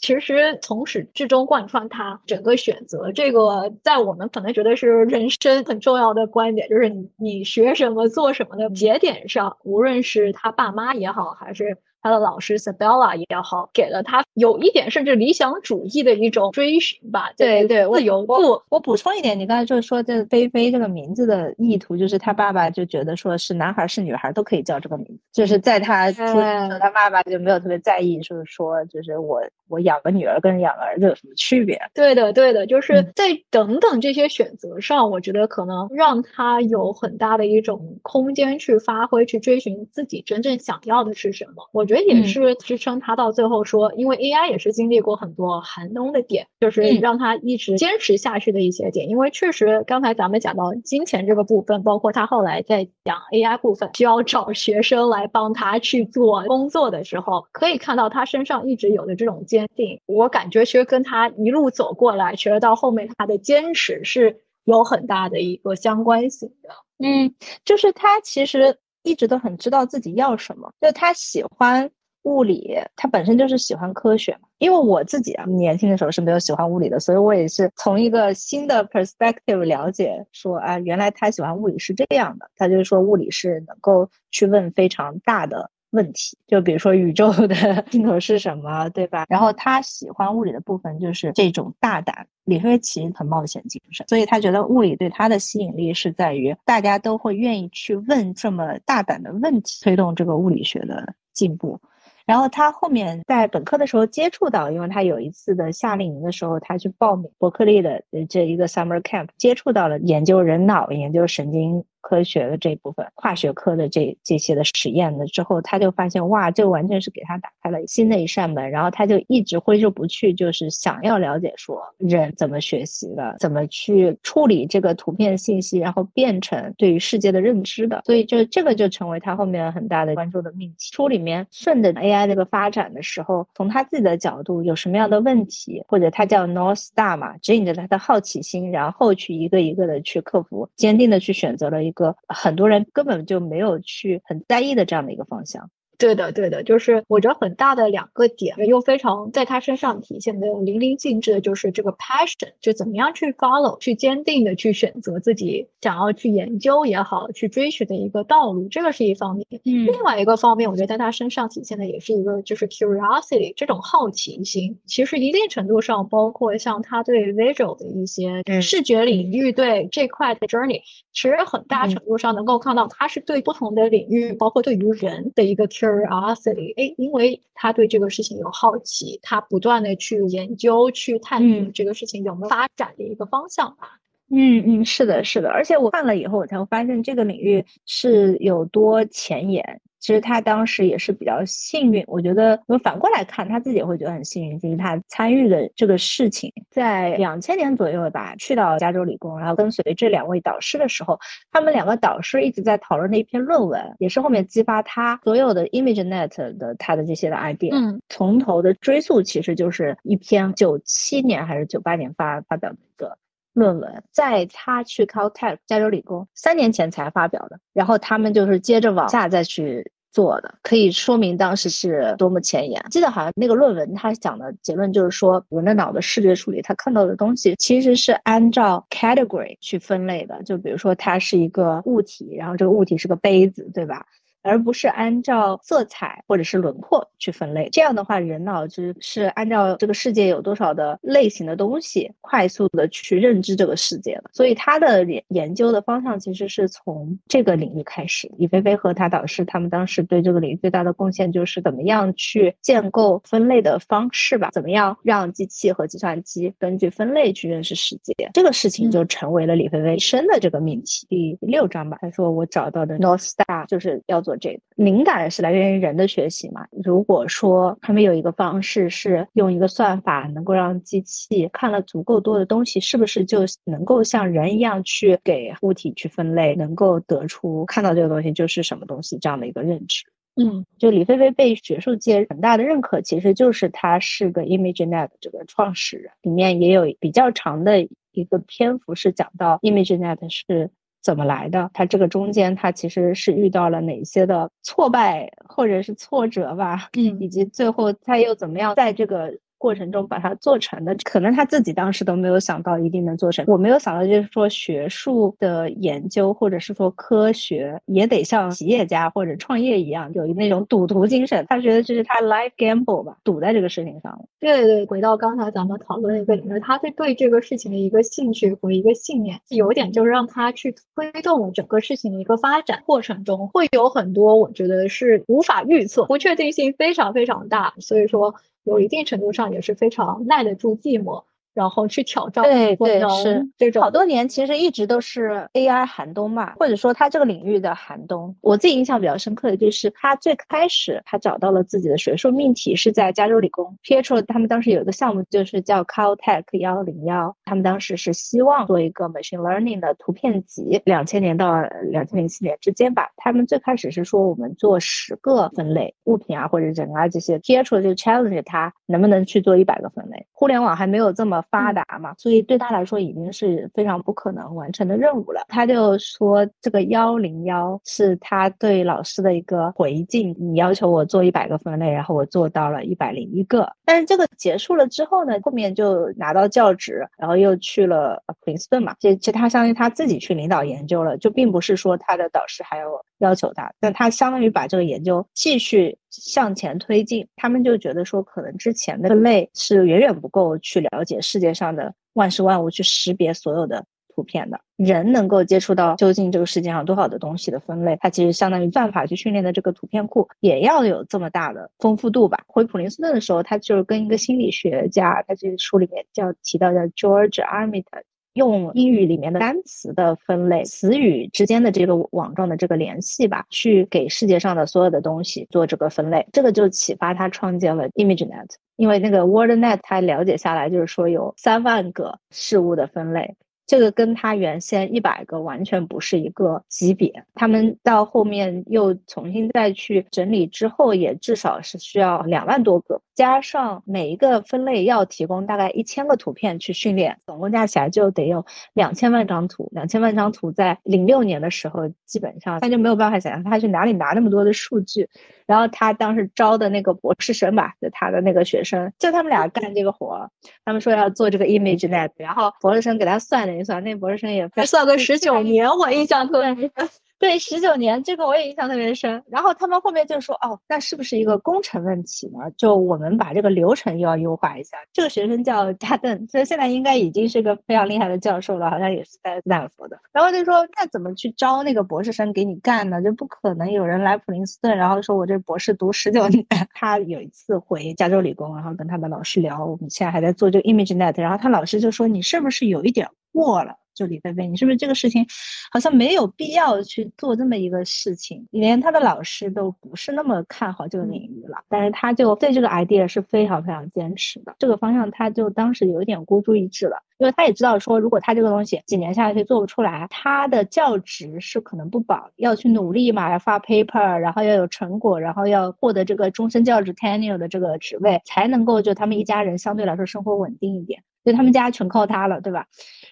其实从始至终贯穿他整个选择，这个在我们可能觉得是人生很重要的观点，就是你你学什么做什么的节点上，无论是他爸妈也好，还是。他的老师 Sabella 也好，给了他有一点甚至理想主义的一种追寻吧。对对，自由度。我补充一点，你刚才就是说这菲菲这个名字的意图，就是他爸爸就觉得说是男孩是女孩都可以叫这个名字，就是在他出生时，他爸爸就没有特别在意，就是说就是我我养个女儿跟养个儿子有什么区别？对的对的，就是在等等这些选择上，我觉得可能让他有很大的一种空间去发挥，去追寻自己真正想要的是什么。我。觉得也是支撑他到最后说，因为 AI 也是经历过很多寒冬的点，就是让他一直坚持下去的一些点。因为确实刚才咱们讲到金钱这个部分，包括他后来在讲 AI 部分需要找学生来帮他去做工作的时候，可以看到他身上一直有的这种坚定。我感觉其实跟他一路走过来，其实到后面他的坚持是有很大的一个相关性的。嗯，就是他其实。一直都很知道自己要什么，就他喜欢物理，他本身就是喜欢科学。因为我自己啊，年轻的时候是没有喜欢物理的，所以我也是从一个新的 perspective 了解，说啊，原来他喜欢物理是这样的。他就是说，物理是能够去问非常大的。问题就比如说宇宙的 尽头是什么，对吧？然后他喜欢物理的部分就是这种大胆。李飞其实很冒险精神，所以他觉得物理对他的吸引力是在于大家都会愿意去问这么大胆的问题，推动这个物理学的进步。然后他后面在本科的时候接触到，因为他有一次的夏令营的时候，他去报名伯克利的这一个 summer camp，接触到了研究人脑、研究神经。科学的这部分，跨学科的这这些的实验的之后，他就发现哇，这完全是给他打开了新的一扇门，然后他就一直挥之不去，就是想要了解说人怎么学习的，怎么去处理这个图片信息，然后变成对于世界的认知的，所以就这个就成为他后面很大的关注的命题。书里面顺着 AI 这个发展的时候，从他自己的角度有什么样的问题，或者他叫 North Star 嘛，指引着他的好奇心，然后去一个一个的去克服，坚定的去选择了一。个很多人根本就没有去很在意的这样的一个方向。对的，对的，就是我觉得很大的两个点，又非常在他身上体现的淋漓尽致的，就是这个 passion，就怎么样去 follow，去坚定的去选择自己想要去研究也好，去追寻的一个道路，这个是一方面。嗯，另外一个方面，我觉得在他身上体现的也是一个就是 curiosity，这种好奇心。其实一定程度上，包括像他对 visual 的一些视觉领域对这块的 journey，其实很大程度上能够看到他是对不同的领域，包括对于人的一个 cur。curiosity，哎，因为他对这个事情有好奇，他不断的去研究、去探索这个事情有没有发展的一个方向吧。嗯嗯，是的，是的，而且我看了以后，我才会发现这个领域是有多前沿。其实他当时也是比较幸运，我觉得我反过来看，他自己也会觉得很幸运，就是他参与的这个事情，在两千年左右吧，去到加州理工，然后跟随这两位导师的时候，他们两个导师一直在讨论的一篇论文，也是后面激发他所有的 ImageNet 的他的这些的 idea，嗯，从头的追溯其实就是一篇九七年还是九八年发发表的一个。论文在他去 Caltech 加州理工三年前才发表的，然后他们就是接着往下再去做的，可以说明当时是多么前沿。记得好像那个论文他讲的结论就是说，人的脑的视觉处理，他看到的东西其实是按照 category 去分类的，就比如说它是一个物体，然后这个物体是个杯子，对吧？而不是按照色彩或者是轮廓去分类，这样的话，人脑就是按照这个世界有多少的类型的东西，快速的去认知这个世界了。所以他的研研究的方向其实是从这个领域开始。李飞飞和他导师他们当时对这个领域最大的贡献就是怎么样去建构分类的方式吧，怎么样让机器和计算机根据分类去认识世界。这个事情就成为了李飞飞生的这个命题。第六章吧，他说我找到的 North Star 就是要做。project。灵感是来源于人的学习嘛？如果说他们有一个方式是用一个算法能够让机器看了足够多的东西，是不是就能够像人一样去给物体去分类，能够得出看到这个东西就是什么东西这样的一个认知？嗯，就李飞飞被学术界很大的认可，其实就是他是个 ImageNet 这个创始人，里面也有比较长的一个篇幅是讲到 ImageNet 是。怎么来的？他这个中间，他其实是遇到了哪些的挫败或者是挫折吧？嗯，以及最后他又怎么样在这个。过程中把它做成的，可能他自己当时都没有想到一定能做成。我没有想到，就是说学术的研究或者是说科学也得像企业家或者创业一样，有那种赌徒精神。他觉得这是他 life gamble 吧，赌在这个事情上了。对对，回到刚才咱们讨论的一个点，就是，他是对这个事情的一个兴趣和一个信念，有点就是让他去推动整个事情的一个发展过程中，会有很多我觉得是无法预测，不确定性非常非常大，所以说。有一定程度上也是非常耐得住寂寞。然后去挑战，对对是这种好多年，其实一直都是 AI 寒冬嘛，或者说它这个领域的寒冬。我自己印象比较深刻的就是他最开始他找到了自己的学术命题是在加州理工，Pietro 他们当时有一个项目就是叫 Caltech 幺零幺，他们当时是希望做一个 machine learning 的图片集，两千年到两千零七年之间吧。他们最开始是说我们做十个分类物品啊或者人啊这些，Pietro 就 challenge 他能不能去做一百个分类。互联网还没有这么。发达嘛，所以对他来说已经是非常不可能完成的任务了。他就说这个幺零幺是他对老师的一个回敬。你要求我做一百个分类，然后我做到了一百零一个。但是这个结束了之后呢，后面就拿到教职，然后又去了普林斯顿嘛。这其实他相当于他自己去领导研究了，就并不是说他的导师还要要求他，但他相当于把这个研究继续向前推进。他们就觉得说，可能之前的分类是远远不够去了解世界上的万事万物，去识别所有的图片的。人能够接触到究竟这个世界上多少的东西的分类，它其实相当于算法去训练的这个图片库也要有这么大的丰富度吧。回普林斯顿的时候，他就是跟一个心理学家，他这个书里面叫提到叫 George Armitage。用英语里面的单词的分类，词语之间的这个网状的这个联系吧，去给世界上的所有的东西做这个分类，这个就启发他创建了 ImageNet。因为那个 WordNet 他了解下来，就是说有三万个事物的分类。这个跟他原先一百个完全不是一个级别，他们到后面又重新再去整理之后，也至少是需要两万多个，加上每一个分类要提供大概一千个图片去训练，总共加起来就得有两千万张图。两千万张图在零六年的时候，基本上他就没有办法想象他去哪里拿那么多的数据。然后他当时招的那个博士生吧，就他的那个学生，就他们俩干这个活。他们说要做这个 ImageNet，然后博士生给他算了一算，那博士生也算个十九年，我印象特别深。对，十九年这个我也印象特别深。然后他们后面就说，哦，那是不是一个工程问题呢？就我们把这个流程又要优化一下。这个学生叫 加邓，所以现在应该已经是个非常厉害的教授了，好像也是在斯坦福的。然后就说，那怎么去招那个博士生给你干呢？就不可能有人来普林斯顿，然后说我这博士读十九年。他有一次回加州理工，然后跟他的老师聊，我们现在还在做这个 ImageNet，然后他老师就说，你是不是有一点过了？就李飞飞，你是不是这个事情好像没有必要去做这么一个事情？连他的老师都不是那么看好这个领域了，但是他就对这个 idea 是非常非常坚持的。这个方向他就当时有一点孤注一掷了，因为他也知道说，如果他这个东西几年下去做不出来，他的教职是可能不保，要去努力嘛，要发 paper，然后要有成果，然后要获得这个终身教职 tenure 的这个职位，才能够就他们一家人相对来说生活稳定一点。就他们家全靠他了，对吧？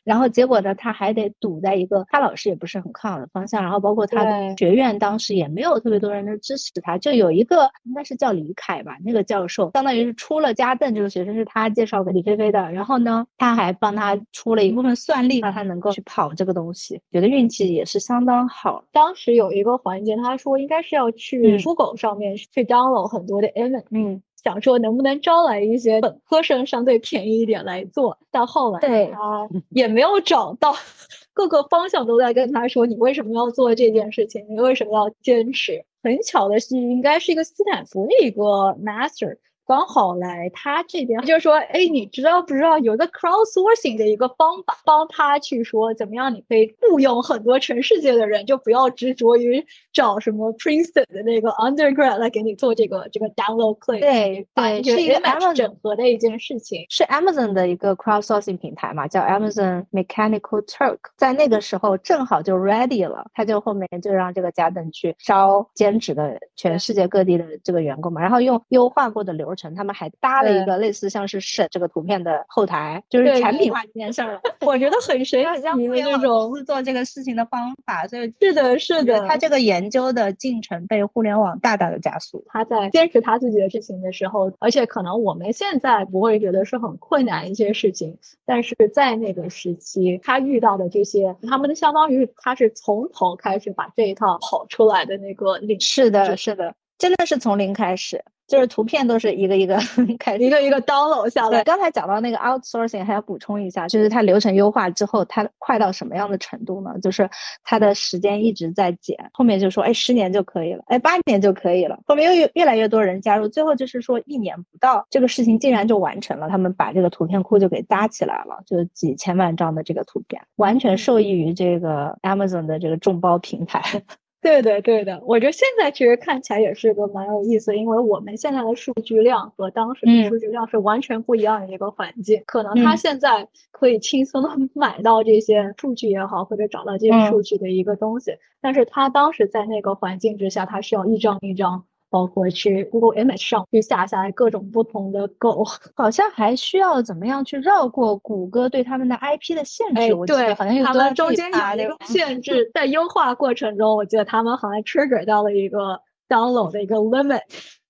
然后结果呢，他还得堵在一个他老师也不是很看好的方向，然后包括他的学院当时也没有特别多人的支持他。就有一个应该是叫李凯吧，那个教授相当于是出了家邓这个学生是他介绍给李飞飞的，然后呢，他还帮他出了一部分算力，让他能够去跑这个东西，觉得运气也是相当好。当时有一个环节，他说应该是要去酷狗上面去 download 很多的 image，嗯。想说能不能招来一些本科生相对便宜一点来做，但后来对他也没有找到，各个方向都在跟他说你为什么要做这件事情，你为什么要坚持？很巧的是，应该是一个斯坦福的一个 master，刚好来他这边，就是说，哎，你知道不知道有个 crowdsourcing 的一个方法，帮他去说怎么样，你可以雇佣很多全世界的人，就不要执着于找什么 Princeton 的那个 undergrad 来给你做这个这个 download click。对对，是一个 Amazon 整合的一件事情，是 Amazon 的一个 crowdsourcing 平台嘛，叫 Amazon Mechanical Turk，在那个时候正好就 ready 了，他就后面就让这个加登去招兼职的全世界各地的这个员工嘛，然后用优化过的流程，他们还搭了一个类似像是审这个图片的后台，就是产品化这件事儿，我觉得很神奇的这种做这个事情的方法，所以是的，是的，他这个研究的进程被互联网大大的加速。他在坚持他自己的事情的时候，而且可能我们现在不会觉得是很困难一些事情，但是在那个时期，他遇到的这些，他们相当于他是从头开始把这一套跑出来的那个领是的，是的，真的是从零开始。就是图片都是一个一个 开，一个一个 download 下来。刚才讲到那个 outsourcing，还要补充一下，就是它流程优化之后，它快到什么样的程度呢？就是它的时间一直在减，后面就说，哎，十年就可以了，哎，八年就可以了，后面又有越来越多人加入，最后就是说一年不到，这个事情竟然就完成了，他们把这个图片库就给搭起来了，就几千万张的这个图片，完全受益于这个 Amazon 的这个众包平台。对的对的，我觉得现在其实看起来也是个蛮有意思，因为我们现在的数据量和当时的数据量是完全不一样的一个环境。可能他现在可以轻松的 买到这些数据也好，或者找到这些数据的一个东西，但是他当时在那个环境之下，他需要一张一张。包括去 Google Image 上去下下来各种不同的狗，好像还需要怎么样去绕过谷歌对他们的 IP 的限制。对，好像有他们中间有一个限制，在优化过程中，我记得他们好像 trigger 到了一个 download 的一个 limit。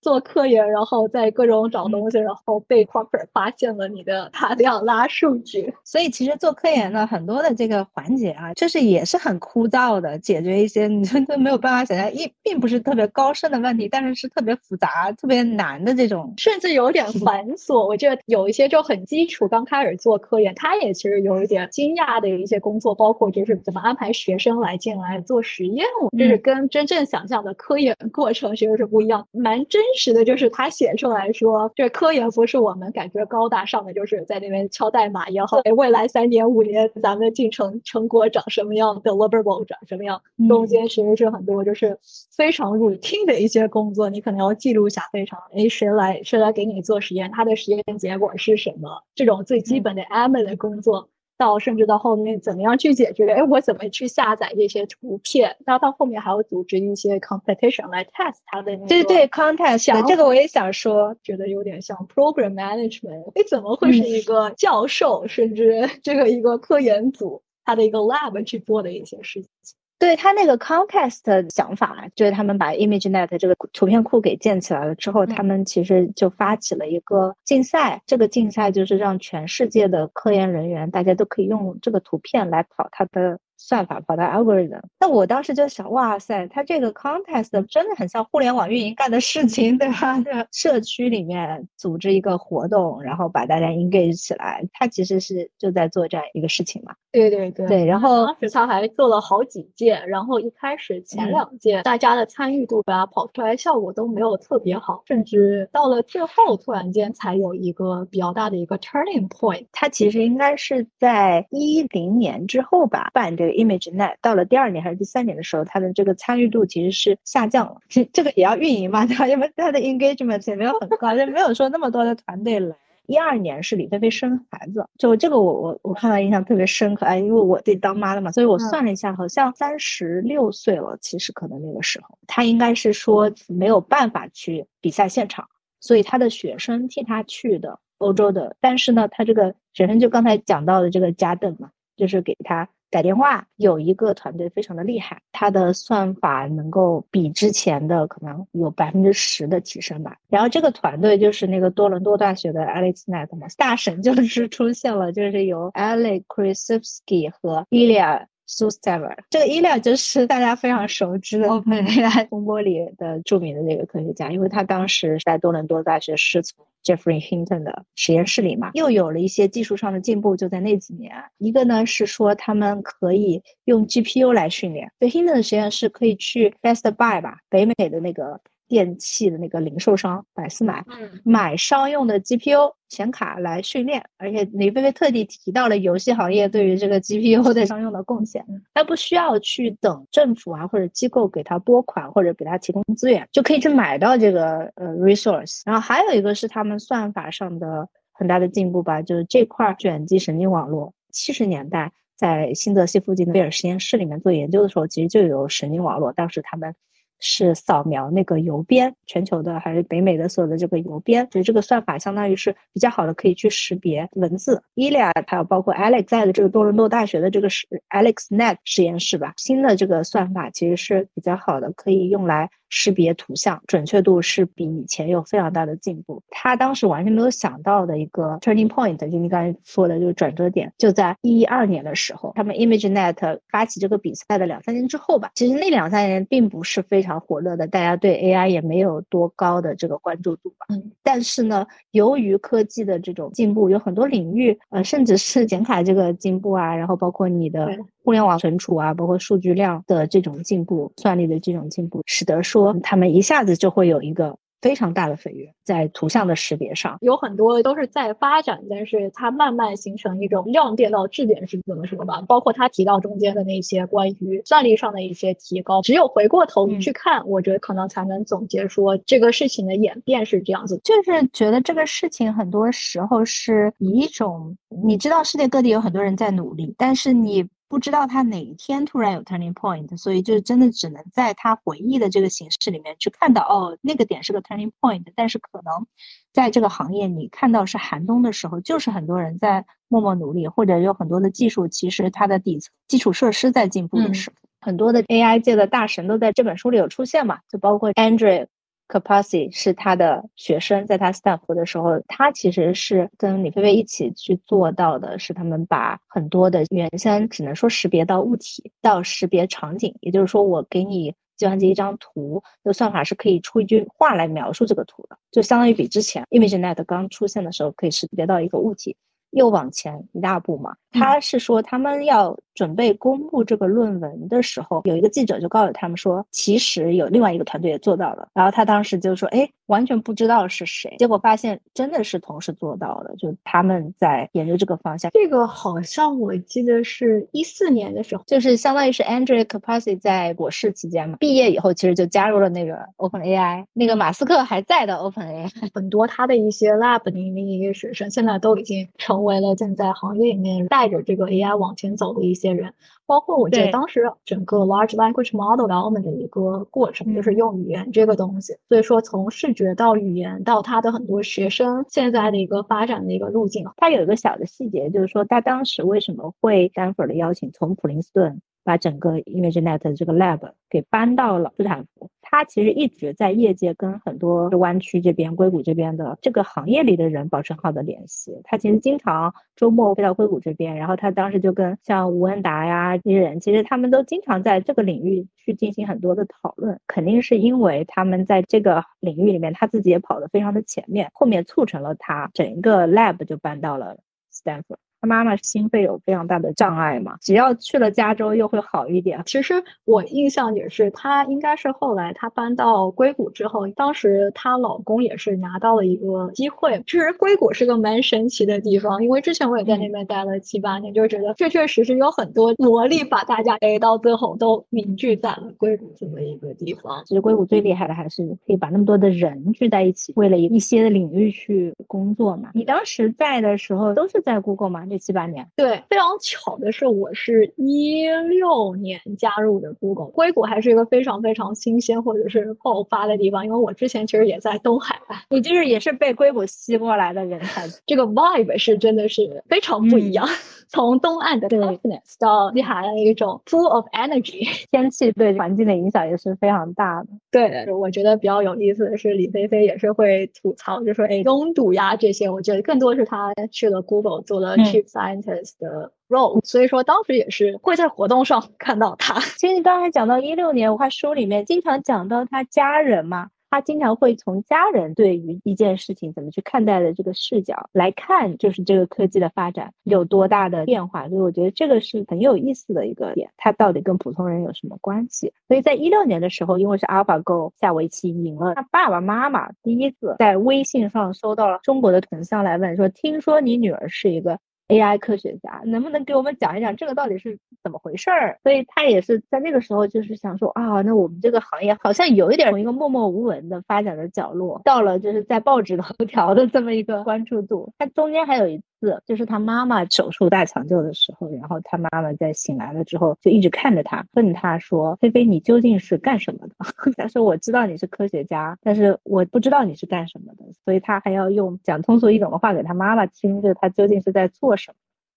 做科研，然后在各种找东西，然后被 Corporate 发现了你的大量拉数据。所以其实做科研呢，很多的这个环节啊，就是也是很枯燥的，解决一些你真的没有办法想象，一并不是特别高深的问题，但是是特别复杂、特别难的这种，甚至有点繁琐。我觉得有一些就很基础，刚开始做科研，他也其实有一点惊讶的一些工作，包括就是怎么安排学生来进来做实验，就是跟真正想象的科研过程其实是不一样，蛮真。实的就是他写出来说，这科研不是我们感觉高大上的，就是在那边敲代码也好，未来三年五年咱们进程成果长什么样，deliverable 长什么样，中间其实是很多就是非常 routine 的一些工作，你可能要记录下非常，哎，谁来谁来给你做实验，他的实验结果是什么，这种最基本的 admin 的工作。到甚至到后面怎么样去解决？哎，我怎么去下载这些图片？那到后面还要组织一些 competition 来 test 它的那个。对对，contest，这个我也想说，觉得有点像 program management。哎，怎么会是一个教授，甚至这个一个科研组，他的一个 lab 去做的一些事情？对他那个 contest 的想法，就是他们把 ImageNet 这个图片库给建起来了之后，他们其实就发起了一个竞赛。这个竞赛就是让全世界的科研人员，大家都可以用这个图片来跑它的。算法跑到 algorithm，那我当时就想，哇塞，它这个 contest 真的很像互联网运营干的事情，对吧？这社区里面组织一个活动，然后把大家 engage 起来，它其实是就在做这样一个事情嘛。对对对。对，然后当时他还做了好几届，然后一开始前两届大家的参与度吧，跑出来效果都没有特别好，甚至到了最后突然间才有一个比较大的一个 turning point。他其实应该是在一零年之后吧办这个。ImageNet 到了第二年还是第三年的时候，他的这个参与度其实是下降了。这 这个也要运营嘛，对吧？因为它的 engagement 也没有很高，就没有说那么多的团队来。一二年是李菲菲生孩子，就这个我我我看到印象特别深刻。哎，因为我自己当妈的嘛，所以我算了一下，好像三十六岁了。其实可能那个时候，她应该是说没有办法去比赛现场，所以她的学生替她去的欧洲的。但是呢，她这个学生就刚才讲到的这个加邓嘛，就是给他。打电话有一个团队非常的厉害，它的算法能够比之前的可能有百分之十的提升吧。然后这个团队就是那个多伦多大学的 AlexNet 嘛，大神就是出现了，就是由 Alex Krasovsky 和 Ilya Sutskever。这个 Ilya 就是大家非常熟知的 OpenAI 风波里的著名的这个科学家，因为他当时在多伦多大学师从。Jeffrey Hinton 的实验室里嘛，又有了一些技术上的进步。就在那几年，一个呢是说他们可以用 GPU 来训练。对 Hinton 的实验室可以去 Best Buy 吧，北美的那个电器的那个零售商百思买，买商用的 GPU 显卡来训练。而且李飞飞特地提到了游戏行业对于这个 GPU 的商用的贡献，他不需要去等政府啊或者机构给他拨款或者给他提供资源，就可以去买到这个呃 resource。然后还有一个是他们算法上的很大的进步吧，就是这块卷积神经网络，七十年代。在新泽西附近的贝尔实验室里面做研究的时候，其实就有神经网络。当时他们是扫描那个邮编，全球的还是北美的所有的这个邮编，所以这个算法相当于是比较好的，可以去识别文字。伊利亚还有包括 Alex 在的这个多伦多大学的这个是 AlexNet 实验室吧，新的这个算法其实是比较好的，可以用来。识别图像准确度是比以前有非常大的进步。他当时完全没有想到的一个 turning point，就你刚才说的，就是转折点，就在一二年的时候，他们 ImageNet 发起这个比赛的两三年之后吧。其实那两三年并不是非常火热的，大家对 AI 也没有多高的这个关注度吧。嗯。但是呢，由于科技的这种进步，有很多领域，呃，甚至是显卡这个进步啊，然后包括你的。互联网存储啊，包括数据量的这种进步，算力的这种进步，使得说他们一下子就会有一个非常大的飞跃，在图像的识别上，有很多都是在发展，但是它慢慢形成一种量变到质变是怎么说吧？包括他提到中间的那些关于算力上的一些提高，只有回过头去看，我觉得可能才能总结说这个事情的演变是这样子。就是觉得这个事情很多时候是以一种你知道世界各地有很多人在努力，但是你。不知道他哪一天突然有 turning point，所以就真的只能在他回忆的这个形式里面去看到，哦，那个点是个 turning point。但是可能在这个行业，你看到是寒冬的时候，就是很多人在默默努力，或者有很多的技术，其实它的底层基础设施在进步的时候，很多的 AI 界的大神都在这本书里有出现嘛，就包括 Andrew。Capacity 是他的学生，在他 staff 的时候，他其实是跟李飞飞一起去做到的，是他们把很多的原先只能说识别到物体，到识别场景，也就是说，我给你计算机一张图，那算法是可以出一句话来描述这个图的，就相当于比之前 ImageNet 刚出现的时候可以识别到一个物体。又往前一大步嘛？他是说他们要准备公布这个论文的时候，有一个记者就告诉他们说，其实有另外一个团队也做到了。然后他当时就说，哎，完全不知道是谁。结果发现真的是同时做到了，就他们在研究这个方向。这个好像我记得是一四年的时候，就是相当于是 Andrew Capacity 在博士期间嘛，毕业以后其实就加入了那个 Open AI，那个马斯克还在的 Open AI，很多他的一些 lab 的那些学生现在都已经成。为了现在行业里面带着这个 AI 往前走的一些人，包括我记得当时整个 Large Language Model development 的一个过程，就是用语言这个东西。所以说，从视觉到语言到他的很多学生现在的一个发展的一个路径，他有一个小的细节，就是说他当时为什么会 Stanford 的邀请从普林斯顿。把整个 ImageNet 的这个 lab 给搬到了斯坦福。他其实一直在业界跟很多湾区这边、硅谷这边的这个行业里的人保持好的联系。他其实经常周末飞到硅谷这边，然后他当时就跟像吴恩达呀这些人，其实他们都经常在这个领域去进行很多的讨论。肯定是因为他们在这个领域里面，他自己也跑得非常的前面，后面促成了他整个 lab 就搬到了斯坦福。他妈妈心肺有非常大的障碍嘛，只要去了加州又会好一点。其实我印象也是，她应该是后来她搬到硅谷之后，当时她老公也是拿到了一个机会。其实硅谷是个蛮神奇的地方，因为之前我也在那边待了七八年，就觉得确确实实有很多魔力把大家给到最后都凝聚在了硅谷这么一个地方。其实硅谷最厉害的还是可以把那么多的人聚在一起，为了一些领域去工作嘛。你当时在的时候都是在 Google 吗？这七八年，对，非常巧的是，我是一六年加入的 Google，硅谷还是一个非常非常新鲜或者是爆发的地方，因为我之前其实也在东海岸，你就是也是被硅谷吸过来的人才，这个 vibe 是真的是非常不一样。从东岸的 toughness 到西海岸的一种 full of energy，天气对环境的影响也是非常大的。对，我觉得比较有意思的是，李飞飞也是会吐槽，就说哎，拥堵呀这些，我觉得更多是他去了 Google 做了 chief scientist 的 role，所以说当时也是会在活动上看到他。其实你刚才讲到一六年，我看书里面经常讲到他家人嘛。他经常会从家人对于一件事情怎么去看待的这个视角来看，就是这个科技的发展有多大的变化。所以我觉得这个是很有意思的一个点，它到底跟普通人有什么关系？所以在一六年的时候，因为是 AlphaGo 下围棋赢了，他爸爸妈妈第一次在微信上收到了中国的同乡来问说：“听说你女儿是一个。” AI 科学家能不能给我们讲一讲这个到底是怎么回事儿？所以他也是在那个时候就是想说啊，那我们这个行业好像有一点从一个默默无闻的发展的角落，到了就是在报纸头条的这么一个关注度。他中间还有一。就是他妈妈手术大抢救的时候，然后他妈妈在醒来了之后就一直看着他，问他说：“菲菲，你究竟是干什么的？” 他说：“我知道你是科学家，但是我不知道你是干什么的。”所以他还要用讲通俗易懂的话给他妈妈听，就是他究竟是在做什么。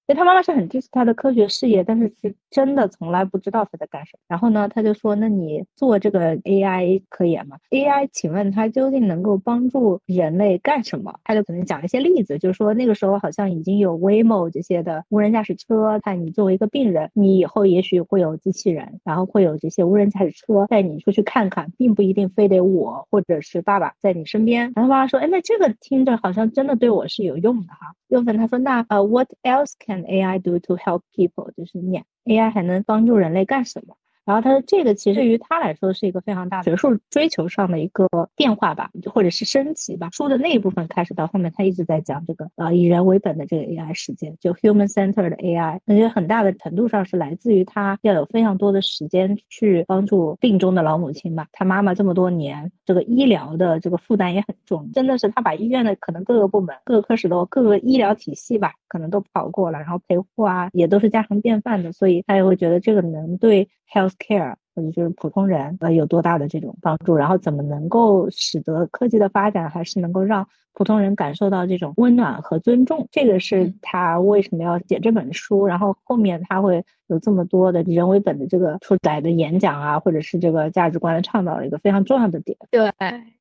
所以他妈妈是很支持他的科学事业，但是是真的从来不知道他在干什么。然后呢，他就说：“那你做这个 AI 科研嘛？AI，请问它究竟能够帮助人类干什么？”他就可能讲一些例子，就是说那个时候好像已经有 Waymo 这些的无人驾驶车。看你作为一个病人，你以后也许会有机器人，然后会有这些无人驾驶车带你出去看看，并不一定非得我或者是爸爸在你身边。然后妈妈说：“哎，那这个听着好像真的对我是有用的哈。”又问他说：“那呃，What else can？” AI do to help people，就是念 AI 还能帮助人类干什么？然后他说，这个其实对于他来说是一个非常大学术追求上的一个变化吧，或者是升级吧。书的那一部分开始到后面，他一直在讲这个呃以人为本的这个 AI 世界，就 human centered AI。我觉很大的程度上是来自于他要有非常多的时间去帮助病中的老母亲吧。他妈妈这么多年，这个医疗的这个负担也很重，真的是他把医院的可能各个部门、各个科室都各个医疗体系吧，可能都跑过了，然后陪护啊也都是家常便饭的，所以他也会觉得这个能对 health。care 或者就是普通人呃有多大的这种帮助，然后怎么能够使得科技的发展还是能够让普通人感受到这种温暖和尊重，这个是他为什么要写这本书，然后后面他会有这么多的人为本的这个出来的演讲啊，或者是这个价值观的倡导的一个非常重要的点。对，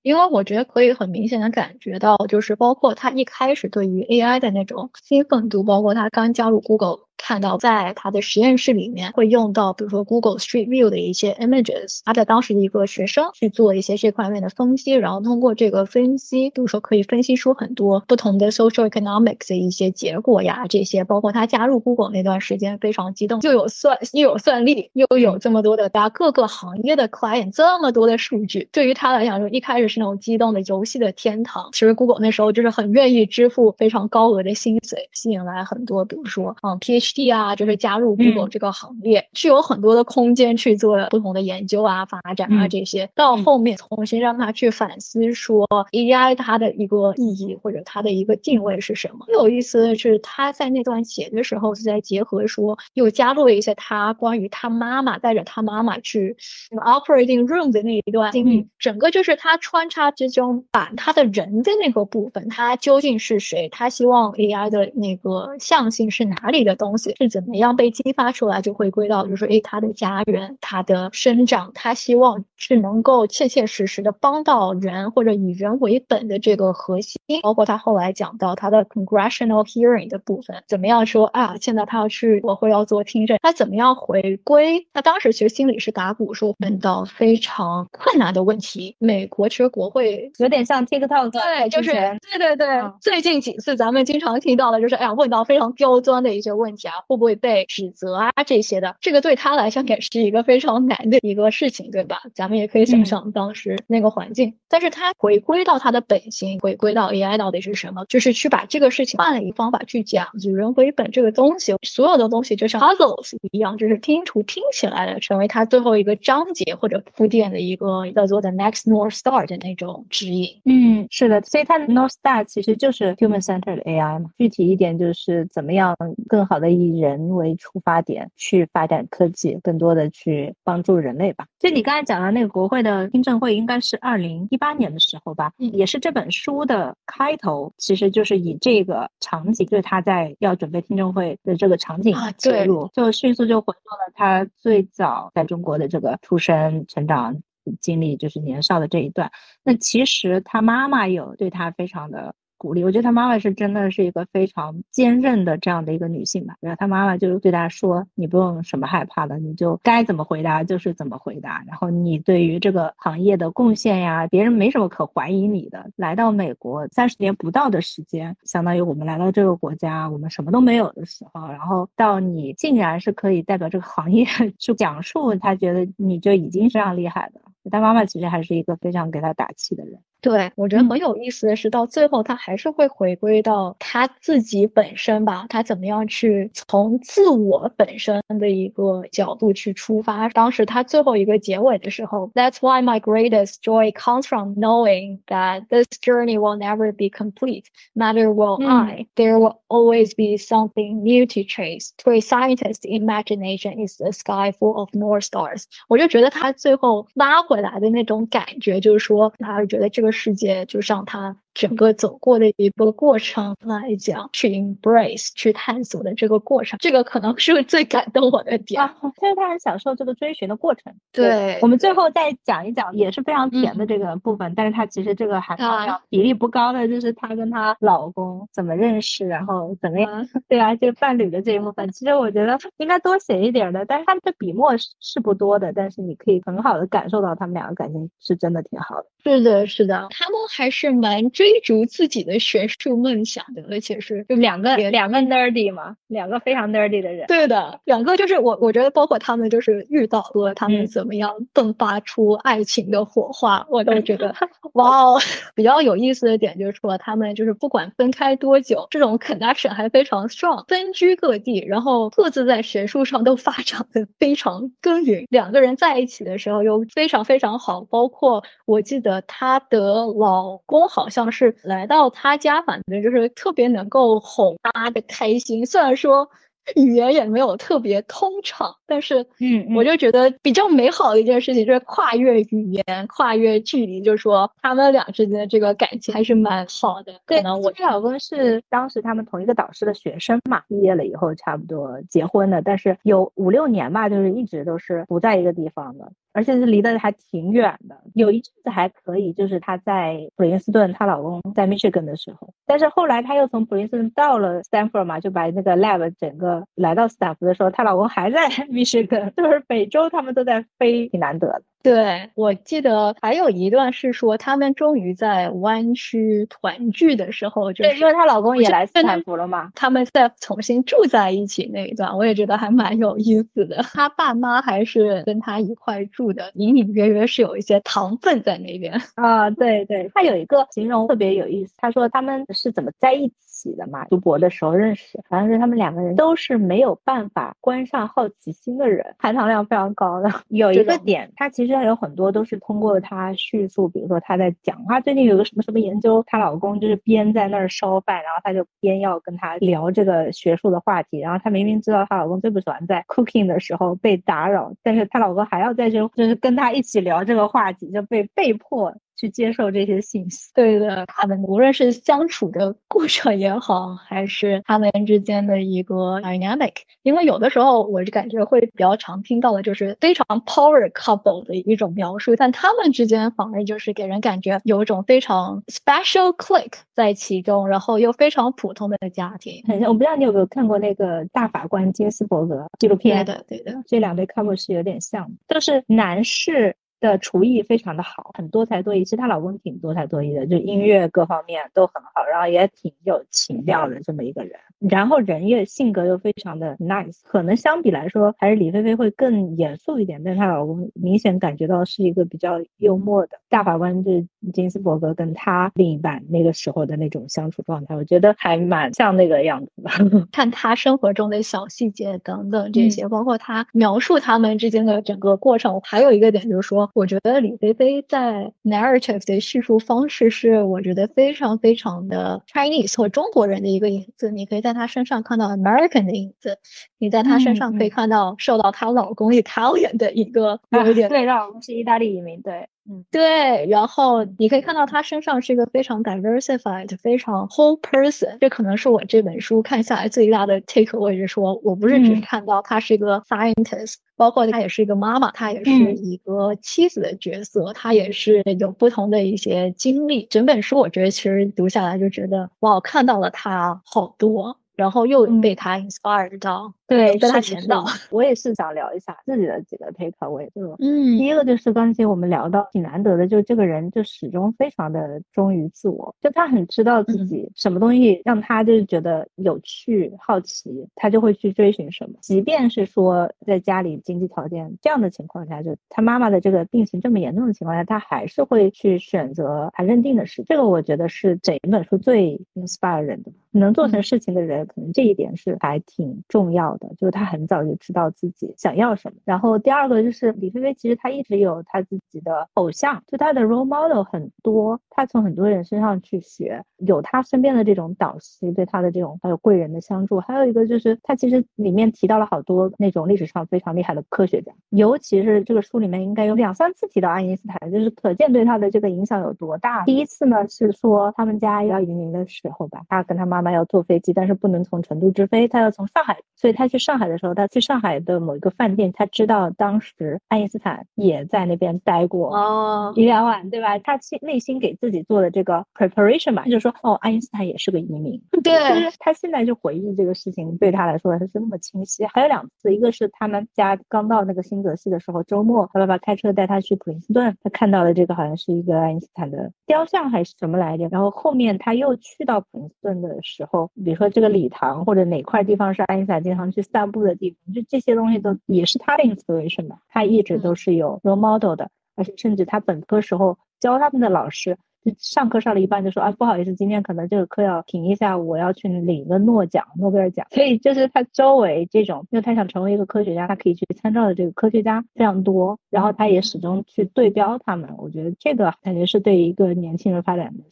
因为我觉得可以很明显的感觉到，就是包括他一开始对于 AI 的那种兴奋度，包括他刚加入 Google。看到在他的实验室里面会用到，比如说 Google Street View 的一些 images，他的当时的一个学生去做一些这块面的分析，然后通过这个分析，比如说可以分析出很多不同的 social economics 的一些结果呀，这些包括他加入 Google 那段时间非常激动，又有算又有算力，又有这么多的大家各个行业的 client，这么多的数据，对于他来讲，就一开始是那种激动的游戏的天堂。其实 Google 那时候就是很愿意支付非常高额的薪水，吸引来很多，比如说嗯 PhD。啊，就是加入 Google 这个行列，是有很多的空间去做不同的研究啊、发展啊这些。到后面重新让他去反思说 AI 它的一个意义或者它的一个定位是什么。有意思的是，他在那段写的时候是在结合说，又加入了一些他关于他妈妈带着他妈妈去 operating room 的那一段经历。整个就是他穿插之中，把他的人的那个部分，他究竟是谁？他希望 AI 的那个象性是哪里的东西？是怎么样被激发出来，就回归到就是说，哎，他的家人，他的生长，他希望是能够切切实实的帮到人，或者以人为本的这个核心。包括他后来讲到他的 congressional hearing 的部分，怎么样说啊？现在他要去国会要做听证，他怎么样回归？他当时其实心里是打鼓，说问到非常困难的问题。美国其实国会有点像 TikTok，对，就是对对对，最近几次咱们经常听到的就是，哎呀，问到非常刁钻的一些问题啊。会不会被指责啊？这些的，这个对他来讲也是一个非常难的一个事情，对吧？咱们也可以想象当时那个环境。但是他回归到他的本心，回归到 AI 到底是什么，就是去把这个事情换了一个方法去讲，以人为本这个东西，所有的东西就像 puzzles 一样，就是拼图拼起来的，成为它最后一个章节或者铺垫的一个叫做 the next North Star 的那种指引。嗯，是的，所以它的 North Star 其实就是 human centered AI 嘛。具体一点就是怎么样更好的以人为出发点去发展科技，更多的去帮助人类吧。就你刚才讲的那个国会的听证会，应该是二零一八年的时候吧，也是这本书的开头，其实就是以这个场景，就是他在要准备听证会的这个场景切入，就迅速就回到了他最早在中国的这个出生、成长经历，就是年少的这一段。那其实他妈妈有对他非常的。鼓励。我觉得她妈妈是真的是一个非常坚韧的这样的一个女性吧。然后她妈妈就对她说：“你不用什么害怕的，你就该怎么回答就是怎么回答。然后你对于这个行业的贡献呀，别人没什么可怀疑你的。来到美国三十年不到的时间，相当于我们来到这个国家，我们什么都没有的时候，然后到你竟然是可以代表这个行业 去讲述，他觉得你就已经是非常厉害的。他妈妈其实还是一个非常给他打气的人。对，我觉得很有意思的是，到最后他还是会回归到他自己本身吧，他怎么样去从自我本身的一个角度去出发。当时他最后一个结尾的时候，That's why my greatest joy comes from knowing that this journey will never be complete. Matter will I, there will always be something new to chase. To a scientist, imagination is the sky full of more stars. 我就觉得他最后拉回来的那种感觉，就是说，他觉得这个。 世界就像他整个走过的一个过程来讲，去 embrace 去探索的这个过程，这个可能是最感动我的点。其实他很享受这个追寻的过程。对，我们最后再讲一讲，也是非常甜的这个部分。但是他其实这个含糖量比例不高的，就是她跟她老公怎么认识，然后怎么样？对啊，就是伴侣的这一部分。其实我觉得应该多写一点的，但是他们的笔墨是不多的，但是你可以很好的感受到他们两个感情是真的挺好的。是的，是的，他们还是蛮追逐自己的学术梦想的，而且是就两个两个 nerdy 嘛，两个非常 nerdy 的人。对的，两个就是我，我觉得包括他们就是遇到和他们怎么样迸发出爱情的火花，我都觉得 哇哦。比较有意思的点就是说，他们就是不管分开多久，这种 connection 还非常 strong，分居各地，然后各自在学术上都发展的非常耕耘。两个人在一起的时候又非常非常好，包括我记得。她的老公好像是来到他家，反正就是特别能够哄他的开心。虽然说。语言也没有特别通畅，但是，嗯，我就觉得比较美好的一件事情就是跨越语言、跨越距离，就是说他们俩之间的这个感情还是蛮好的。对，我老公是当时他们同一个导师的学生嘛，毕业了以后差不多结婚的，但是有五六年吧，就是一直都是不在一个地方的，而且是离得还挺远的。有一阵子还可以，就是她在普林斯顿，她老公在 Michigan 的时候，但是后来她又从普林斯顿到了 Stanford 嘛，就把那个 lab 整个。来到斯坦福的时候，她老公还在密歇根，就是每周，他们都在飞，挺难得的。对，我记得还有一段是说，他们终于在湾区团聚的时候，就对，因为她老公也来斯坦福了嘛，他们再重新住在一起那一段，我也觉得还蛮有意思的。他爸妈还是跟他一块住的，隐隐约约是有一些糖分在那边啊。对对，他有一个形容特别有意思，他说他们是怎么在一起的嘛？读博的时候认识，反正是他们两个人都是没有办法关上好奇心的人，含糖量非常高的。有一个点，他其实。实际上有很多都是通过她叙述，比如说她在讲，她最近有个什么什么研究，她老公就是边在那儿烧饭，然后她就边要跟他聊这个学术的话题，然后她明明知道她老公最不喜欢在 cooking 的时候被打扰，但是她老公还要在这，就是跟她一起聊这个话题，就被被迫。去接受这些信息，对的。他们无论是相处的过程也好，还是他们之间的一个 dynamic，因为有的时候我就感觉会比较常听到的就是非常 power couple 的一种描述，但他们之间反而就是给人感觉有一种非常 special click 在其中，然后又非常普通的家庭。很像，我不知道你有没有看过那个大法官金斯伯格纪录片？对的，对的。这两对 couple 是有点像，都是男士。的厨艺非常的好，很多才多艺。其实她老公挺多才多艺的，就音乐各方面都很好，然后也挺有情调的这么一个人。然后人也性格又非常的 nice，可能相比来说还是李菲菲会更严肃一点，但她老公明显感觉到是一个比较幽默的大法官，就是金斯伯格跟他另一半那个时候的那种相处状态，我觉得还蛮像那个样子的。看他生活中的小细节等等这些，包括他描述他们之间的整个过程，还有一个点就是说。我觉得李菲菲在 narrative 的叙述方式是，我觉得非常非常的 Chinese 或中国人的一个影子。你可以在她身上看到 American 的影子，你在她身上可以看到受到她老公 Italian 的一个有一点对，让老公是意大利移民，对。嗯，对。然后你可以看到他身上是一个非常 diversified、非常 whole person。这可能是我这本书看下来最大的 take away，是说我不是只是看到他是一个 scientist，包括他也是一个妈妈，他也是一个妻子的角色，他也是有不同的一些经历。整本书我觉得其实读下来就觉得哇，我看到了他好多。然后又被他 inspired 到，对，被他前导。我也是想聊一下自己的几个 take away。嗯，第一个就是刚才我们聊到挺难得的，就这个人就始终非常的忠于自我，就他很知道自己什么东西让他就是觉得有趣、好奇，他就会去追寻什么。即便是说在家里经济条件这样的情况下，就他妈妈的这个病情这么严重的情况下，他还是会去选择他认定的事。这个我觉得是整本书最 inspire 人的，能做成事情的人。可能这一点是还挺重要的，就是他很早就知道自己想要什么。然后第二个就是李菲菲，其实她一直有她自己的偶像，就她的 role model 很多，她从很多人身上去学，有她身边的这种导师对她的这种还有贵人的相助。还有一个就是她其实里面提到了好多那种历史上非常厉害的科学家，尤其是这个书里面应该有两三次提到爱因斯坦，就是可见对他的这个影响有多大。第一次呢是说他们家要移民的时候吧，他跟他妈妈要坐飞机，但是不能。从成都直飞，他要从上海，所以他去上海的时候，他去上海的某一个饭店，他知道当时爱因斯坦也在那边待过哦一两晚，对吧？他心内心给自己做的这个 preparation 吧，就说哦，爱因斯坦也是个移民。对，他现在就回忆这个事情，对他来说还是那么清晰。还有两次，一个是他们家刚到那个新泽西的时候，周末他爸爸开车带他去普林斯顿，他看到了这个好像是一个爱因斯坦的雕像还是什么来着。然后后面他又去到普林斯顿的时候，比如说这个礼。堂或者哪块地方是爱因斯坦经常去散步的地方，就这些东西都也是他的 inspiration 吧。他一直都是有 role model 的，而且甚至他本科时候教他们的老师，就上课上了一半就说啊不好意思，今天可能这个课要停一下，我要去领一个诺奖，诺贝尔奖。所以就是他周围这种，因为他想成为一个科学家，他可以去参照的这个科学家非常多，然后他也始终去对标他们。我觉得这个感觉是对一个年轻人发展的。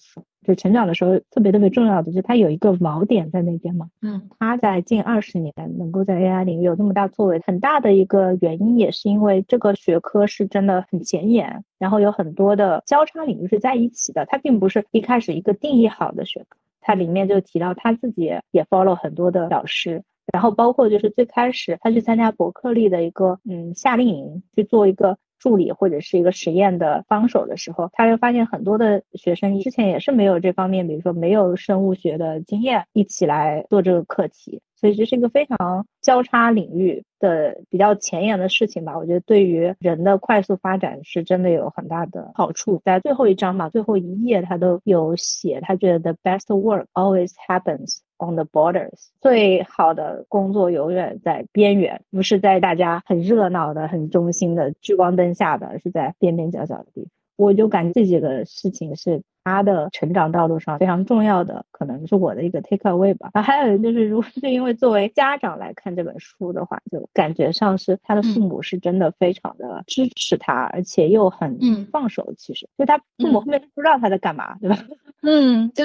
就成长的时候特别特别重要的，就他有一个锚点在那边嘛。嗯，他在近二十年能够在 AI 领域有那么大作为，很大的一个原因也是因为这个学科是真的很前沿，然后有很多的交叉领域是在一起的。它并不是一开始一个定义好的学科，它里面就提到他自己也 follow 很多的导师，然后包括就是最开始他去参加伯克利的一个嗯夏令营去做一个。助理或者是一个实验的帮手的时候，他就发现很多的学生之前也是没有这方面，比如说没有生物学的经验，一起来做这个课题，所以这是一个非常交叉领域的比较前沿的事情吧。我觉得对于人的快速发展是真的有很大的好处。在最后一章嘛，最后一页他都有写，他觉得 the best work always happens。On the borders，最好的工作永远在边缘，不是在大家很热闹的、很中心的聚光灯下的，而是在边边角角的地方。我就感觉这几个事情是他的成长道路上非常重要的，可能是我的一个 take away 吧。然后还有就是，如果是因为作为家长来看这本书的话，就感觉上是他的父母是真的非常的支持他，而且又很放手。其实，就他父母后面不知道他在干嘛，对吧？嗯，对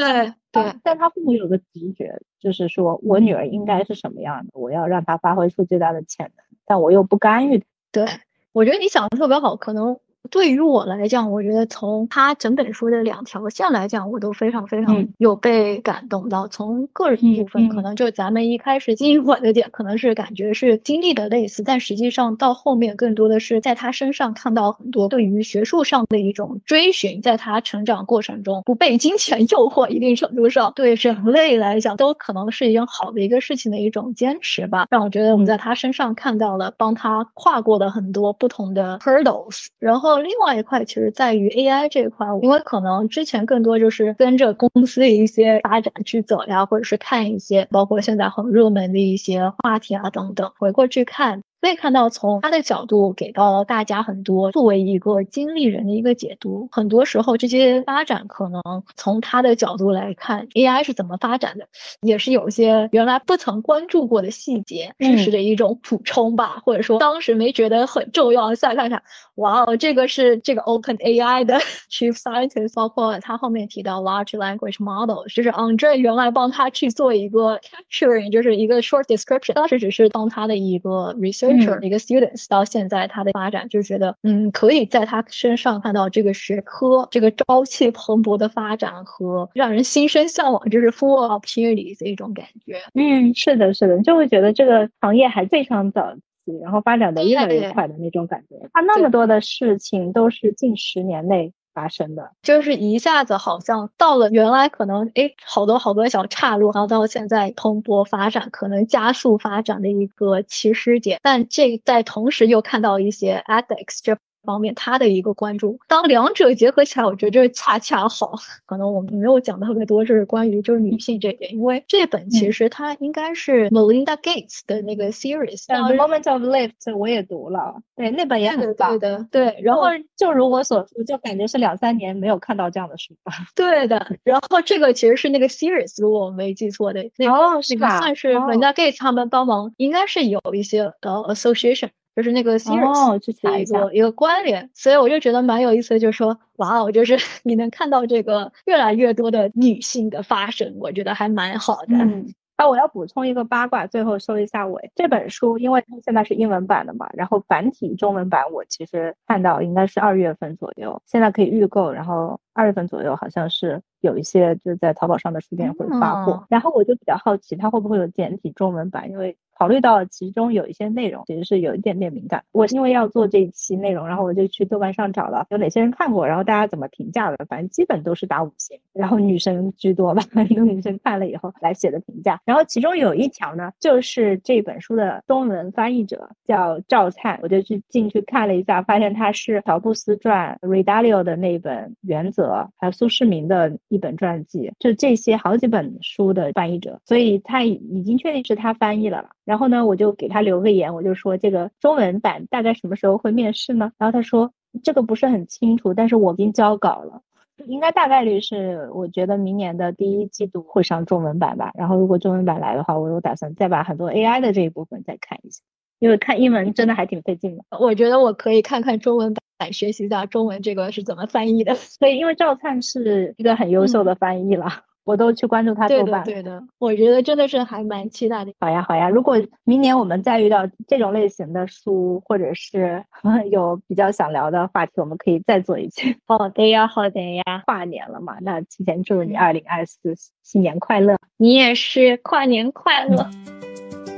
对。但他父母有个直觉，就是说我女儿应该是什么样的，我要让她发挥出最大的潜能，但我又不干预。对，我觉得你想的特别好，可能。对于我来讲，我觉得从他整本书的两条线来讲，我都非常非常有被感动到。从个人部分，可能就咱们一开始进入的点，可能是感觉是经历的类似，但实际上到后面更多的是在他身上看到很多对于学术上的一种追寻，在他成长过程中不被金钱 诱惑，一定程度上对人类来讲都可能是一件好的一个事情的一种坚持吧。让我觉得我们在他身上看到了帮他跨过的很多不同的 hurdles，然后。另外一块其实在于 AI 这一块，因为可能之前更多就是跟着公司的一些发展去走呀，或者是看一些包括现在很热门的一些话题啊等等，回过去看。可以看到，从他的角度给到了大家很多作为一个经历人的一个解读。很多时候，这些发展可能从他的角度来看，AI 是怎么发展的，也是有些原来不曾关注过的细节知识的一种补充吧，或者说当时没觉得很重要。再看看，哇哦，这个是这个 Open AI 的 Chief Scientist，包括他后面提到 Large Language Model，就是 Andre 原来帮他去做一个 capturing，就是一个 short description，当时只是当他的一个 research。一个 students，到现在他的发展，就觉得嗯，可以在他身上看到这个学科这个朝气蓬勃的发展和让人心生向往，就是 full of opportunities 的一种感觉。嗯，是的，是的，就会觉得这个行业还非常早期，然后发展的越来越快的那种感觉。他那么多的事情都是近十年内。发生的就是一下子好像到了原来可能哎好多好多小岔路，然后到现在蓬勃发展，可能加速发展的一个起始点，但这在同时又看到一些 ethics 这。方面，他的一个关注，当两者结合起来，我觉得这恰恰好。可能我们没有讲特别多，就是关于就是女性这一点，因为这本其实它应该是 Melinda Gates 的那个 series。The Moment of Lift 我也读了，对，那本也很棒。对的，对。然后就如我所述，就感觉是两三年没有看到这样的书吧。对的。然后这个其实是那个 series，如果我没记错的，那个那个算是 Melinda Gates 他们帮忙，应该是有一些呃 association。就是那个 series 一个一个关联，所以我就觉得蛮有意思的，就是说，哇哦，就是 你能看到这个越来越多的女性的发生，我觉得还蛮好的。嗯，啊，我要补充一个八卦，最后收一下尾。这本书因为它现在是英文版的嘛，然后繁体中文版我其实看到应该是二月份左右，现在可以预购，然后二月份左右好像是有一些就是在淘宝上的书店会发货，然后我就比较好奇它会不会有简体中文版，因为。考虑到其中有一些内容其实是有一点点敏感，我因为要做这一期内容，然后我就去豆瓣上找了有哪些人看过，然后大家怎么评价的，反正基本都是打五星，然后女生居多吧，很多女生看了以后来写的评价，然后其中有一条呢，就是这本书的中文翻译者叫赵灿，我就去进去看了一下，发现他是乔布斯传 Redalio 的那本原则，还有苏世民的一本传记，就这些好几本书的翻译者，所以他已经确定是他翻译了了。然后呢，我就给他留个言，我就说这个中文版大概什么时候会面试呢？然后他说这个不是很清楚，但是我已经交稿了，应该大概率是我觉得明年的第一季度会上中文版吧。然后如果中文版来的话，我有打算再把很多 AI 的这一部分再看一下，因为看英文真的还挺费劲的。我觉得我可以看看中文版，学习一下中文这个是怎么翻译的。所以因为赵灿是一个很优秀的翻译了。我都去关注他豆瓣，对的，我觉得真的是还蛮期待的。好呀，好呀，如果明年我们再遇到这种类型的书，或者是 有比较想聊的话题，我们可以再做一期。好的呀，好的呀，跨年了嘛，那提前祝你二零二四新年快乐，你也是跨年快乐。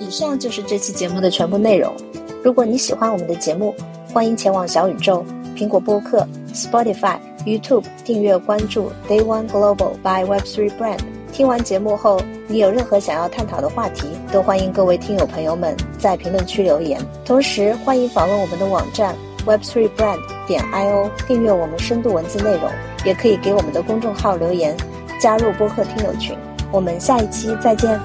以上就是这期节目的全部内容。如果你喜欢我们的节目，欢迎前往小宇宙、苹果播客、Spotify。YouTube 订阅关注 Day One Global by Web3 Brand。听完节目后，你有任何想要探讨的话题，都欢迎各位听友朋友们在评论区留言。同时，欢迎访问我们的网站 Web3 Brand 点 io，订阅我们深度文字内容，也可以给我们的公众号留言，加入播客听友群。我们下一期再见。